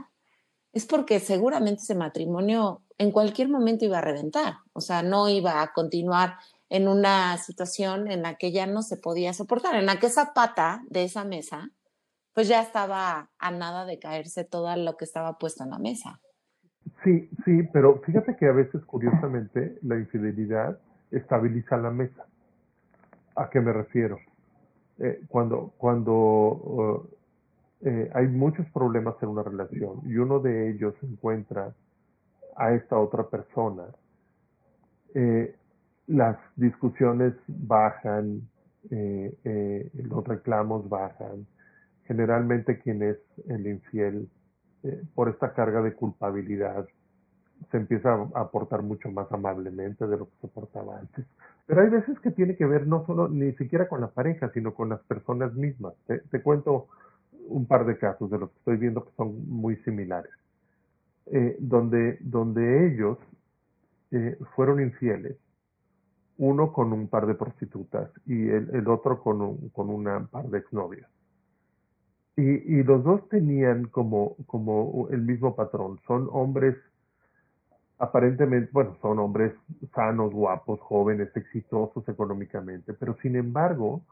es porque seguramente ese matrimonio en cualquier momento iba a reventar, o sea, no iba a continuar en una situación en la que ya no se podía soportar, en la que esa pata de esa mesa, pues ya estaba a nada de caerse todo lo que estaba puesto en la mesa. Sí, sí, pero fíjate que a veces, curiosamente, la infidelidad estabiliza la mesa. ¿A qué me refiero? Eh, cuando cuando uh, eh, hay muchos problemas en una relación y uno de ellos encuentra a esta otra persona, eh, las discusiones bajan, eh, los reclamos bajan. Generalmente quien es el infiel, por esta carga de culpabilidad, se empieza a portar mucho más amablemente de lo que se portaba antes. Pero hay veces que tiene que ver no solo ni siquiera con la pareja, sino con las personas mismas. te cuento un par de casos de los que estoy viendo que son muy similares, eh, donde, donde ellos eh, fueron infieles, uno con un par de prostitutas y el, el otro con, un, con una par de exnovias. Y, y, los dos tenían como, como el mismo patrón. Son hombres, aparentemente, bueno, son hombres sanos, guapos, jóvenes, exitosos económicamente, pero sin embargo,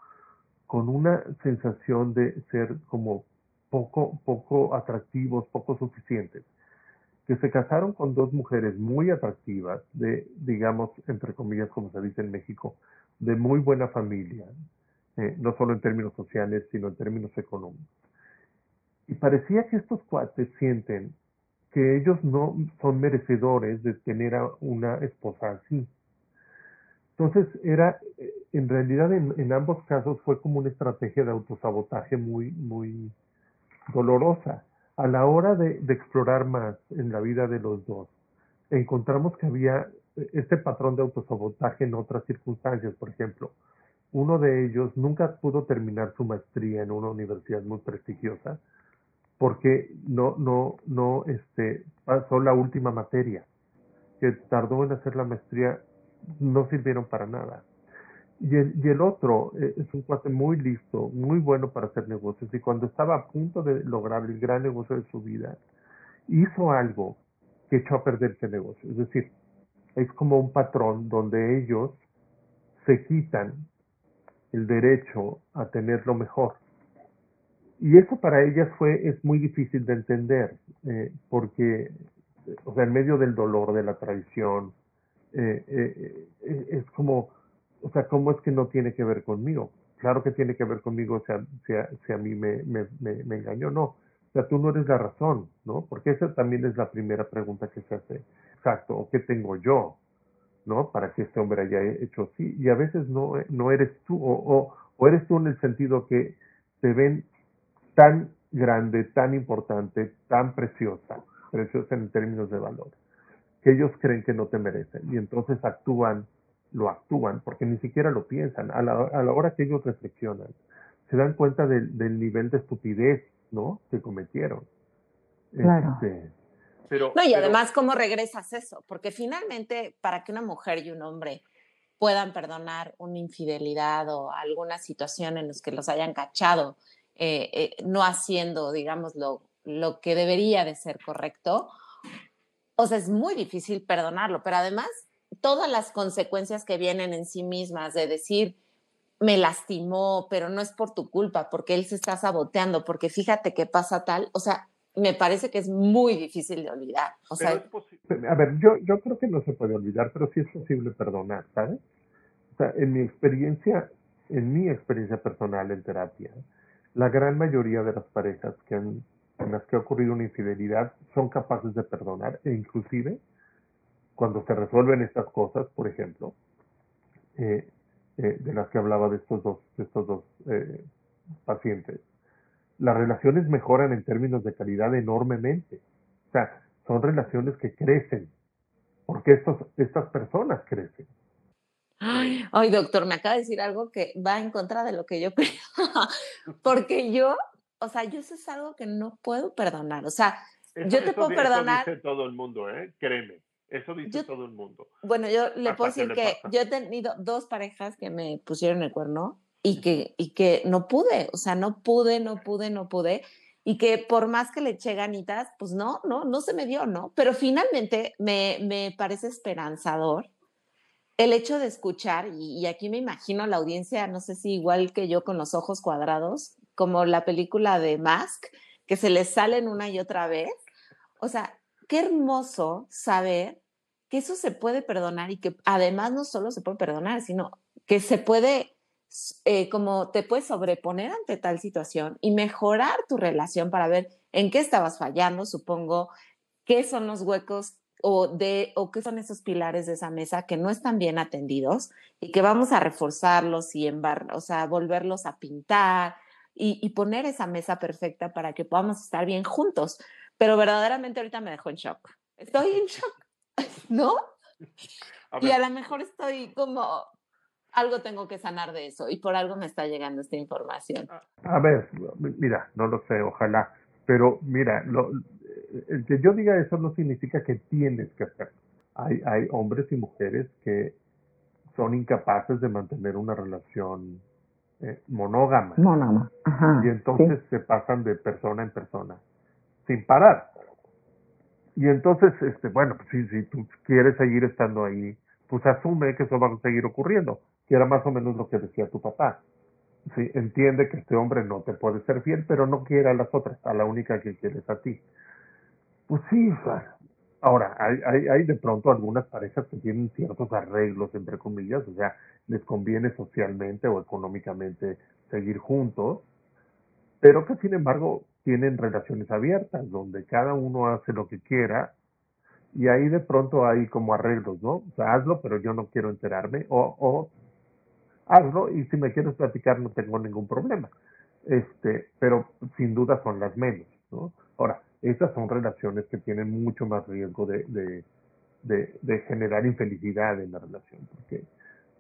con una sensación de ser como poco, poco atractivos, poco suficientes, que se casaron con dos mujeres muy atractivas, de, digamos, entre comillas, como se dice en México, de muy buena familia, eh, no solo en términos sociales, sino en términos económicos. Y parecía que estos cuates sienten que ellos no son merecedores de tener a una esposa así. Entonces, era, eh, en realidad, en, ambos casos fue como una estrategia de autosabotaje muy, muy dolorosa. A la hora de, explorar más en la vida de los dos, encontramos que había eh, este patrón de autosabotaje en otras circunstancias. Por ejemplo, uno de ellos nunca pudo terminar su maestría en una universidad muy prestigiosa porque no, no, no, este, pasó la última materia, que tardó en hacer la maestría no sirvieron para nada. Y el, y el otro eh, es un cuate muy listo, muy bueno para hacer negocios. Y cuando estaba a punto de lograr el gran negocio de su vida, hizo algo que echó a perder ese negocio. Es decir, es como un patrón donde ellos se quitan el derecho a tener lo mejor. Y eso para ellas fue, es muy difícil de entender, eh, porque, o sea, en medio del dolor, de la traición, eh, es como, o sea, ¿cómo es que no tiene que ver conmigo? Claro que tiene que ver conmigo si a, si a, mí me, me, me, engañó, no. O sea, tú no eres la razón, ¿no? Porque esa también es la primera pregunta que se hace. Exacto, ¿o qué tengo yo? ¿No? Para que este hombre haya hecho así. Y a veces no, no eres tú, o, o eres tú en el sentido que te ven tan grande, tan importante, tan preciosa, preciosa en términos de valor, que ellos creen que no te merecen y entonces actúan, lo actúan porque ni siquiera lo piensan. A la, a la hora que ellos reflexionan, se dan cuenta del, del nivel de estupidez, ¿no? Que cometieron. Claro. Este, pero, no, y además, ¿cómo regresas eso? Porque finalmente, para que una mujer y un hombre puedan perdonar una infidelidad o alguna situación en los que los hayan cachado eh, eh, no haciendo, digamos, lo, lo que debería de ser correcto, o sea, es muy difícil perdonarlo, pero además todas las consecuencias que vienen en sí mismas de decir, me lastimó, pero no es por tu culpa, porque él se está saboteando, porque fíjate que pasa tal, o sea, me parece que es muy difícil de olvidar. O sea, a ver, yo, yo creo que no se puede olvidar, pero sí es posible perdonar, ¿sabes? O sea, en mi experiencia, en mi experiencia personal en terapia, la gran mayoría de las parejas que han, en las que ha ocurrido una infidelidad son capaces de perdonar e inclusive cuando se resuelven estas cosas, por ejemplo, eh, eh, de las que hablaba de estos dos, de estos dos eh, pacientes, las relaciones mejoran en términos de calidad enormemente. O sea, son relaciones que crecen, porque estos, estas personas crecen. Ay, doctor, me acaba de decir algo que va en contra de lo que yo creo. Porque yo, o sea, yo eso es algo que no puedo perdonar. O sea, yo te puedo perdonar. Eso dice todo el mundo, ¿eh? Créeme. Eso dice todo el mundo. Bueno, yo le puedo decir que yo he tenido dos parejas que me pusieron el cuerno y que, y que no pude, o sea, no pude, no pude, no pude. Y que por más que le eché ganitas, pues no, no, no se me dio, ¿no? Pero finalmente me, me parece esperanzador el hecho de escuchar, y, aquí me imagino la audiencia, no sé si igual que yo con los ojos cuadrados, como la película de Mask, que se les salen una y otra vez. O sea, qué hermoso saber que eso se puede perdonar y que además no solo se puede perdonar, sino que se puede, eh, como te puedes sobreponer ante tal situación y mejorar tu relación para ver en qué estabas fallando, supongo, qué son los huecos o, de, o qué son esos pilares de esa mesa que no están bien atendidos y que vamos a reforzarlos y embar o sea, volverlos a pintar y, y, poner esa mesa perfecta para que podamos estar bien juntos. Pero verdaderamente ahorita me dejó en shock. Estoy en shock, ¿no? y a lo mejor estoy como, algo tengo que sanar de eso y por algo me está llegando esta información. A ver, mira, no lo sé, ojalá, pero mira, lo, el que yo diga eso no significa que tienes que hacerlo. Hay, hay hombres y mujeres que son incapaces de mantener una relación eh, monógama. Monógama. y entonces se pasan de persona en persona, sin parar. Y entonces, este, bueno, pues si, si tú quieres seguir estando ahí, pues asume que eso va a seguir ocurriendo, que era más o menos lo que decía tu papá. Sí, entiende que este hombre no te puede ser fiel, pero no quiere a las otras, a la única que quieres a ti. Pues sí, ahora, hay, hay, hay de pronto algunas parejas que tienen ciertos arreglos, entre comillas, o sea, les conviene socialmente o económicamente seguir juntos, pero que sin embargo tienen relaciones abiertas, donde cada uno hace lo que quiera, y ahí de pronto hay como arreglos, ¿no? O sea, hazlo, pero yo no quiero enterarme, o, o hazlo, y si me quieres platicar no tengo ningún problema. Este, pero sin duda son las menos, ¿no? Ahora, esas son relaciones que tienen mucho más riesgo de, de, de, generar infelicidad en la relación, porque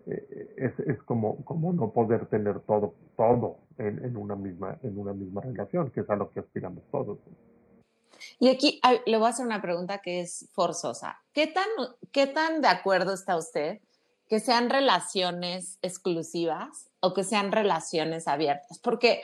eh, es, es como, como no poder tener todo, todo en, en, una misma, en una misma relación, que es a lo que aspiramos todos. Y aquí le voy a hacer una pregunta que es forzosa. ¿Qué tan, ¿Qué tan de acuerdo está usted que sean relaciones exclusivas o que sean relaciones abiertas? Porque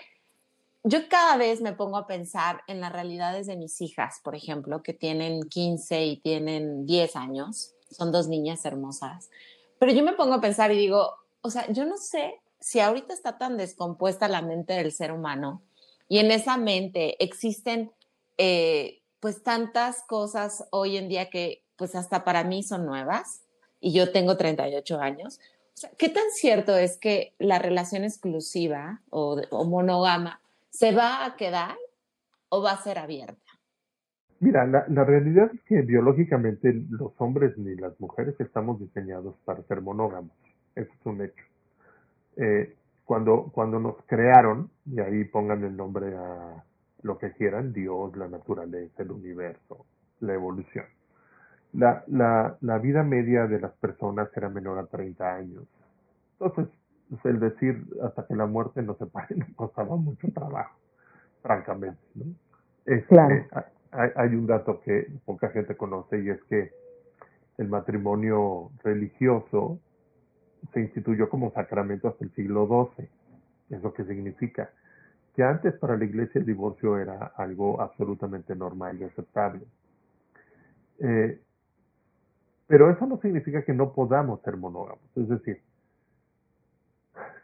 yo cada vez me pongo a pensar en las realidades de mis hijas, por ejemplo, que tienen 15 y tienen 10 años, son dos niñas hermosas, pero yo me pongo a pensar y digo, o sea, yo no sé si ahorita está tan descompuesta la mente del ser humano y en esa mente existen eh, pues tantas cosas hoy en día que pues hasta para mí son nuevas y yo tengo 38 años. ¿Qué tan cierto es que la relación exclusiva o, o se va a quedar o va a ser abierta? Mira, la, realidad es que biológicamente los hombres ni las mujeres estamos diseñados para ser monógamos. Eso es un hecho. Eh, cuando, cuando nos crearon, y ahí pongan el nombre a lo que quieran, Dios, la naturaleza, el universo, la evolución. La, la, la vida media de las personas era menor a 30 años. Entonces, pues, el decir hasta que la muerte nos separe nos costaba mucho trabajo, francamente. ¿no? Este, claro hay, un dato que poca gente conoce y es que el matrimonio religioso se instituyó como sacramento hasta el siglo XII. Eso que significa que antes para la iglesia el divorcio era algo absolutamente normal y aceptable. Eh, pero eso no significa que no podamos ser monógamos. Es decir,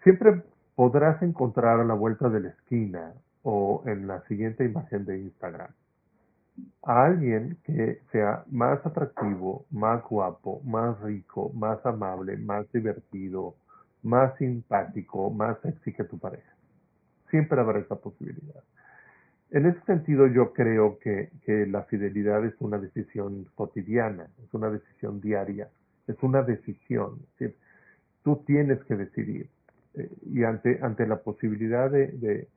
siempre podrás encontrar a la vuelta de la esquina o en la siguiente imagen de Instagram a alguien que sea más atractivo, más guapo, más rico, más amable, más divertido, más simpático, más sexy que tu pareja. Siempre habrá esa posibilidad. En ese sentido, yo creo que, la fidelidad es una decisión cotidiana, es una decisión diaria, es una decisión. tú tienes que decidir. Y ante, ante la posibilidad de,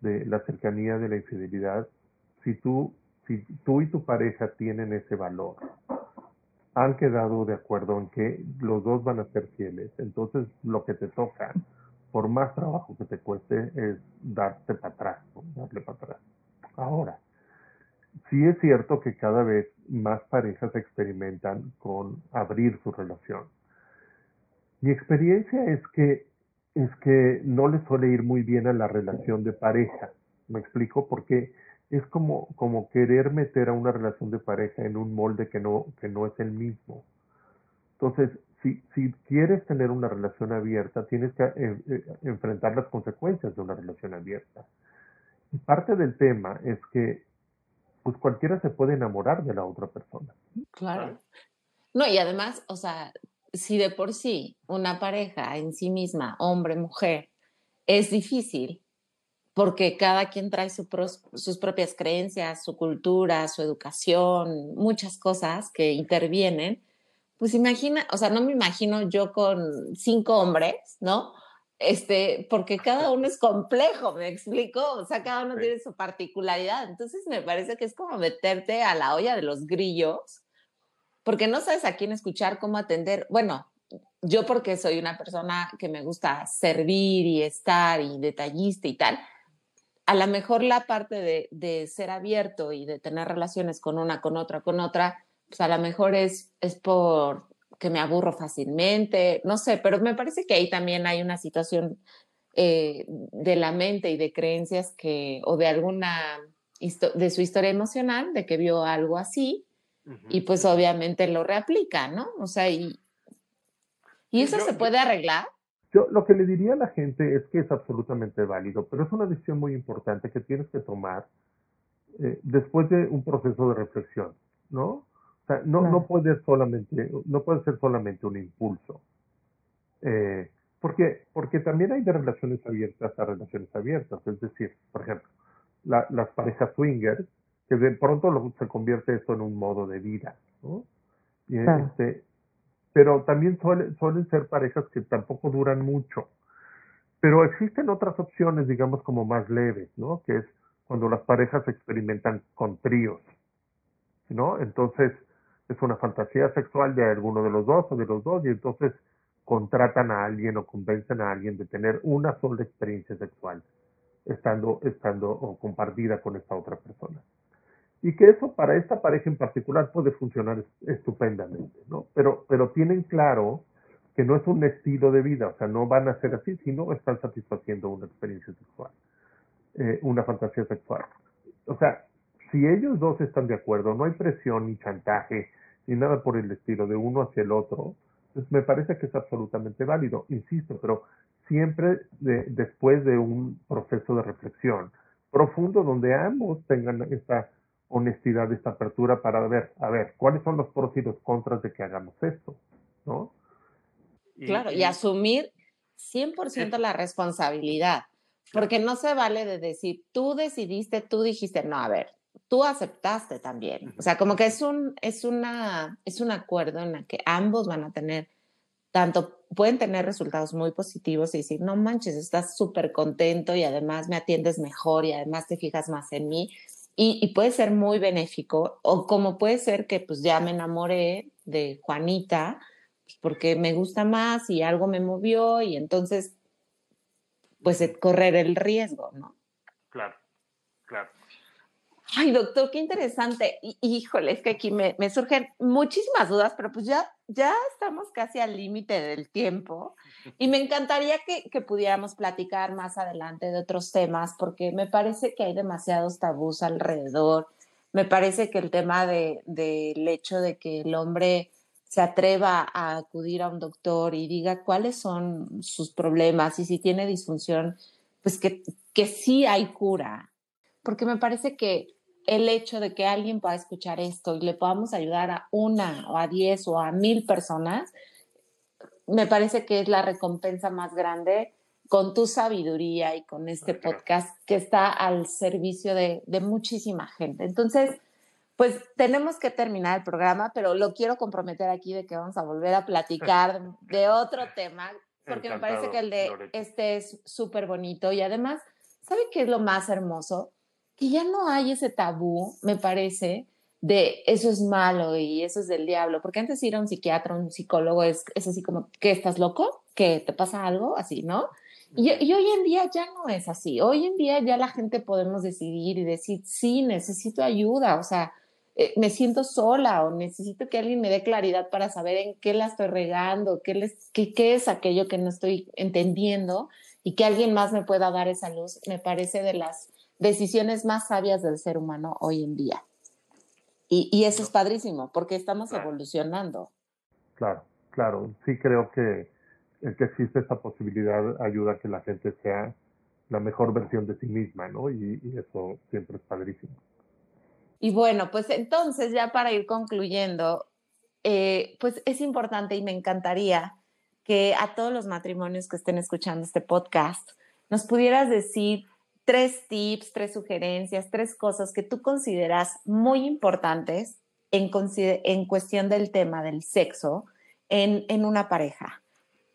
de la cercanía de la infidelidad, si tú si tú y tu pareja tienen ese valor, han quedado de acuerdo en que los dos van a ser fieles, entonces lo que te toca, por más trabajo que te cueste, es darte para atrás, darle para atrás. Ahora, sí es cierto que cada vez más parejas experimentan con abrir su relación. Mi experiencia es que es que no le suele ir muy bien a la relación de pareja. ¿Me explico? Porque es como, como querer meter a una relación de pareja en un molde que no, que no es el mismo. Entonces, si, si quieres tener una relación abierta, tienes que eh, eh, enfrentar las consecuencias de una relación abierta. Y parte del tema es que pues cualquiera se puede enamorar de la otra persona. Claro. No, y además, o sea, si de por sí una pareja en sí misma, hombre, mujer, es difícil, porque cada quien trae sus propias creencias, su cultura, su educación, muchas cosas que intervienen. Pues imagina, o sea, no me imagino yo con cinco hombres, ¿no? Este, porque cada uno es complejo, ¿me explico? O sea, cada uno tiene su particularidad. Entonces me parece que es como meterte a la olla de los grillos, porque no sabes a quién escuchar, cómo atender. Bueno, yo porque soy una persona que me gusta servir y estar y detallista y tal, a lo mejor la parte de, ser abierto y de tener relaciones con una, con otra, con otra, pues a lo mejor es, es por que me aburro fácilmente, no sé, pero me parece que ahí también hay una situación eh, de la mente y de creencias que, o de alguna, de su historia emocional, de que vio algo así, y pues obviamente lo reaplica, ¿no? O sea, y, y eso se puede arreglar. Yo lo que le diría a la gente es que es absolutamente válido, pero es una decisión muy importante que tienes que tomar eh, después de un proceso de reflexión, ¿no? O sea, no, no puede solamente, no puede ser solamente un impulso. Eh, porque, porque también hay de relaciones abiertas a relaciones abiertas. Es decir, por ejemplo, las parejas swingers, que de pronto se convierte esto en un modo de vida, ¿no? Y, este, pero también suelen ser parejas que tampoco duran mucho. Pero existen otras opciones, digamos, como más leves, ¿no? Que es cuando las parejas experimentan con tríos, ¿no? Entonces, es una fantasía sexual de alguno de los dos o de los dos, y entonces contratan a alguien o convencen a alguien de tener una sola experiencia sexual, estando, estando o compartida con esta otra persona y que eso para esta pareja en particular puede funcionar estupendamente, ¿no? Pero, pero tienen claro que no es un estilo de vida, o sea, no van a ser así, sino están satisfaciendo una experiencia sexual, eh, una fantasía sexual. O sea, si ellos dos están de acuerdo, no hay presión ni chantaje ni nada por el estilo de uno hacia el otro, pues me parece que es absolutamente válido, insisto, pero siempre después de un proceso de reflexión, profundo donde ambos tengan esta honestidad, esta apertura para ver, a ver, cuáles son los pros y los contras de que hagamos esto, ¿no? claro, y, asumir 100% la responsabilidad, porque no se vale de decir, tú decidiste, tú dijiste, no, a ver, tú aceptaste también. O sea, como que es un, es una, es un acuerdo en el que ambos van a tener tanto pueden tener resultados muy positivos y decir, no manches, estás súper contento y además me atiendes mejor y además te fijas más en mí. Y, puede ser muy benéfico, o como puede ser que pues ya me enamoré de Juanita pues, porque me gusta más y algo me movió y entonces pues correr el riesgo, ¿no? Ay, doctor, qué interesante. híjole, es que aquí me, surgen muchísimas dudas, pero pues ya, ya estamos casi al límite del tiempo y me encantaría que, que, pudiéramos platicar más adelante de otros temas porque me parece que hay demasiados tabús alrededor. Me parece que el tema del de, hecho de que el hombre se atreva a acudir a un doctor y diga cuáles son sus problemas y si tiene disfunción, pues que, que sí hay cura. Porque me parece que el hecho de que alguien pueda escuchar esto y le podamos ayudar a una o a diez o a mil personas, me parece que es la recompensa más grande con tu sabiduría y con este podcast que está al servicio de, muchísima gente. Entonces, pues tenemos que terminar el programa, pero lo quiero comprometer aquí de que vamos a volver a platicar de otro tema, porque me parece que el de este es súper bonito y además, ¿sabe qué es lo más hermoso? Que ya no hay ese tabú, me parece, de eso es malo y eso es del diablo, porque antes ir a un psiquiatra, un psicólogo es, es así como, ¿que estás loco? ¿Que te pasa algo? Así, ¿no? Y, y, hoy en día ya no es así. Hoy en día ya la gente podemos decidir y decir, sí, necesito ayuda, o sea, eh, me siento sola o necesito que alguien me dé claridad para saber en qué la estoy regando, qué, les, qué, qué es aquello que no estoy entendiendo y que alguien más me pueda dar esa luz, me parece de las decisiones más sabias del ser humano hoy en día. Y, eso es padrísimo, porque estamos evolucionando. Claro, claro. Sí creo que el que existe esa posibilidad ayuda a que la gente sea la mejor versión de sí misma, ¿no? Y, eso siempre es padrísimo. Y bueno, pues entonces ya para ir concluyendo, eh, pues es importante y me encantaría que a todos los matrimonios que estén escuchando este podcast nos pudieras decir tres tips, tres sugerencias, tres cosas que tú consideras muy importantes en, en cuestión del tema del sexo en, en, una pareja.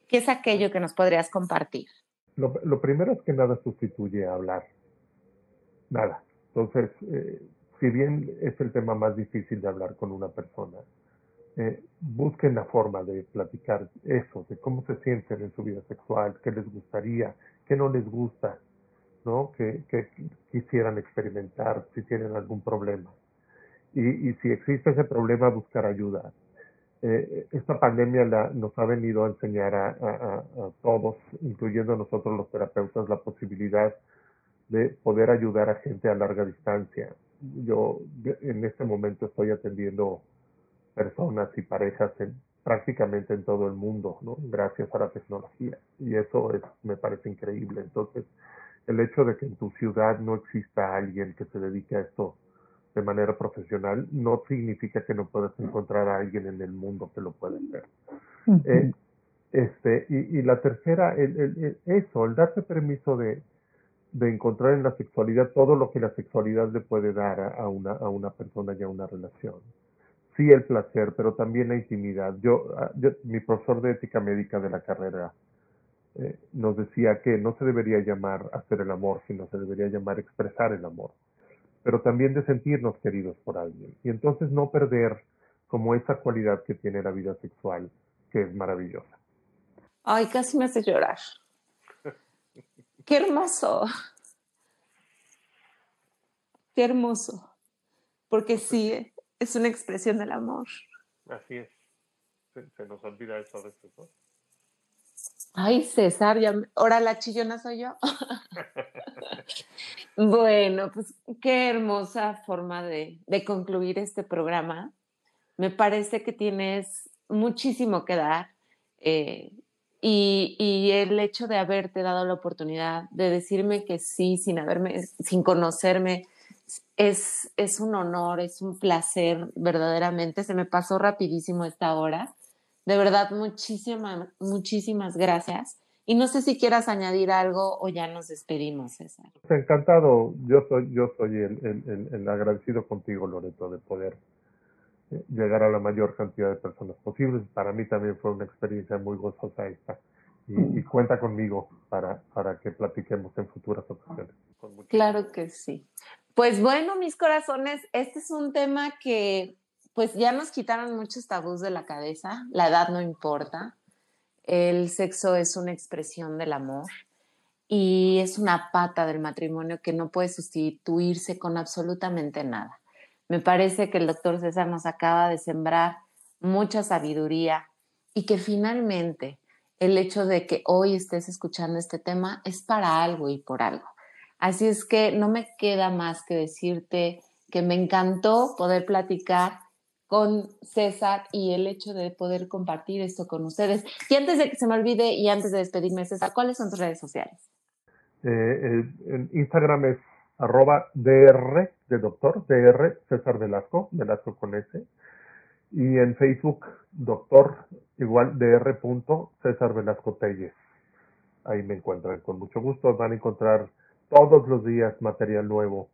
¿Qué es aquello que nos podrías compartir? Lo, primero es que nada sustituye a hablar. Nada. Entonces, eh, si bien es el tema más difícil de hablar con una persona, eh, busquen la forma de platicar eso, de cómo se sienten en su vida sexual, qué les gustaría, qué no les gusta, ¿no? Que, quisieran experimentar si tienen algún problema. Y, si existe ese problema, buscar ayuda. Eh, esta pandemia la, nos ha venido a enseñar a, todos, incluyendo nosotros los terapeutas, la posibilidad de poder ayudar a gente a larga distancia. Yo en este momento estoy atendiendo personas y parejas en, prácticamente en todo el mundo, ¿no? gracias a la tecnología. Y eso es, me parece increíble. Entonces, el hecho de que en tu ciudad no exista alguien que se dedique a esto de manera profesional no significa que no puedas encontrar a alguien en el mundo que lo pueda hacer. Eh, este, y, la tercera, el, eso, el darte permiso de, de, encontrar en la sexualidad todo lo que la sexualidad le puede dar a, una, a una persona y a una relación. Sí el placer, pero también la intimidad. Yo, ah, yo mi profesor de ética médica de la carrera eh, nos decía que no se debería llamar hacer el amor, sino se debería llamar expresar el amor, pero también de sentirnos queridos por alguien. Y entonces no perder como esa cualidad que tiene la vida sexual, que es maravillosa. Ay, casi me hace llorar. Qué hermoso. Qué hermoso. Porque sí, es una expresión del amor. Así es. Se, nos olvida eso a veces, ¿no? Ay, César, ya, ahora la chillona soy yo. bueno, pues qué hermosa forma de, concluir este programa. Me parece que tienes muchísimo que dar. Eh, Y, y, el hecho de haberte dado la oportunidad de decirme que sí, sin haberme, sin conocerme, es, es un honor, es un placer, verdaderamente. Se me pasó rapidísimo esta hora. De verdad, muchísimas, muchísimas gracias. Y no sé si quieras añadir algo o ya nos despedimos, César. Encantado. Yo soy, yo soy el, el, el agradecido contigo, Loreto, de poder eh, llegar a la mayor cantidad de personas posibles. Para mí también fue una experiencia muy gozosa esta. Y, cuenta conmigo para, para que platiquemos en futuras ocasiones. Claro que sí. Pues bueno, mis corazones, este es un tema que pues ya nos quitaron muchos tabús de la cabeza. La edad no importa. El sexo es una expresión del amor y es una pata del matrimonio que no puede sustituirse con absolutamente nada. Me parece que el doctor César nos acaba de sembrar mucha sabiduría y que finalmente el hecho de que hoy estés escuchando este tema es para algo y por algo. Así es que no me queda más que decirte que me encantó poder platicar con César y el hecho de poder compartir esto con ustedes. Y antes de que se me olvide y antes de despedirme, César, ¿cuáles son tus redes sociales? Eh, en Instagram es arroba dr de doctor, dr César Velasco, Velasco con S. Y en Facebook, doctor, igual dr. César Velasco Telles. Ahí me encuentran. Con mucho gusto van a encontrar todos los días material nuevo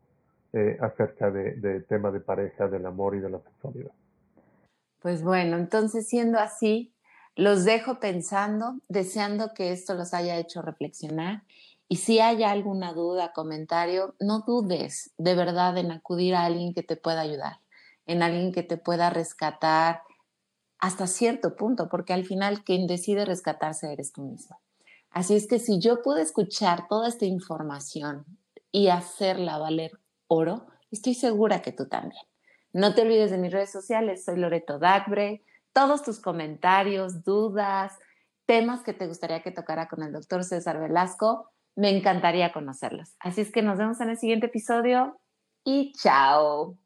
eh, acerca de, de tema de pareja, del amor y de la sexualidad. Pues bueno, entonces siendo así, los dejo pensando, deseando que esto los haya hecho reflexionar y si hay alguna duda, comentario, no dudes de verdad en acudir a alguien que te pueda ayudar, en alguien que te pueda rescatar hasta cierto punto, porque al final quien decide rescatarse eres tú mismo. Así es que si yo pude escuchar toda esta información y hacerla valer oro, estoy segura que tú también. No te olvides de mis redes sociales, soy Loreto Dagbre. Todos tus comentarios, dudas, temas que te gustaría que tocara con el doctor César Velasco, me encantaría conocerlos. Así es que nos vemos en el siguiente episodio y chao.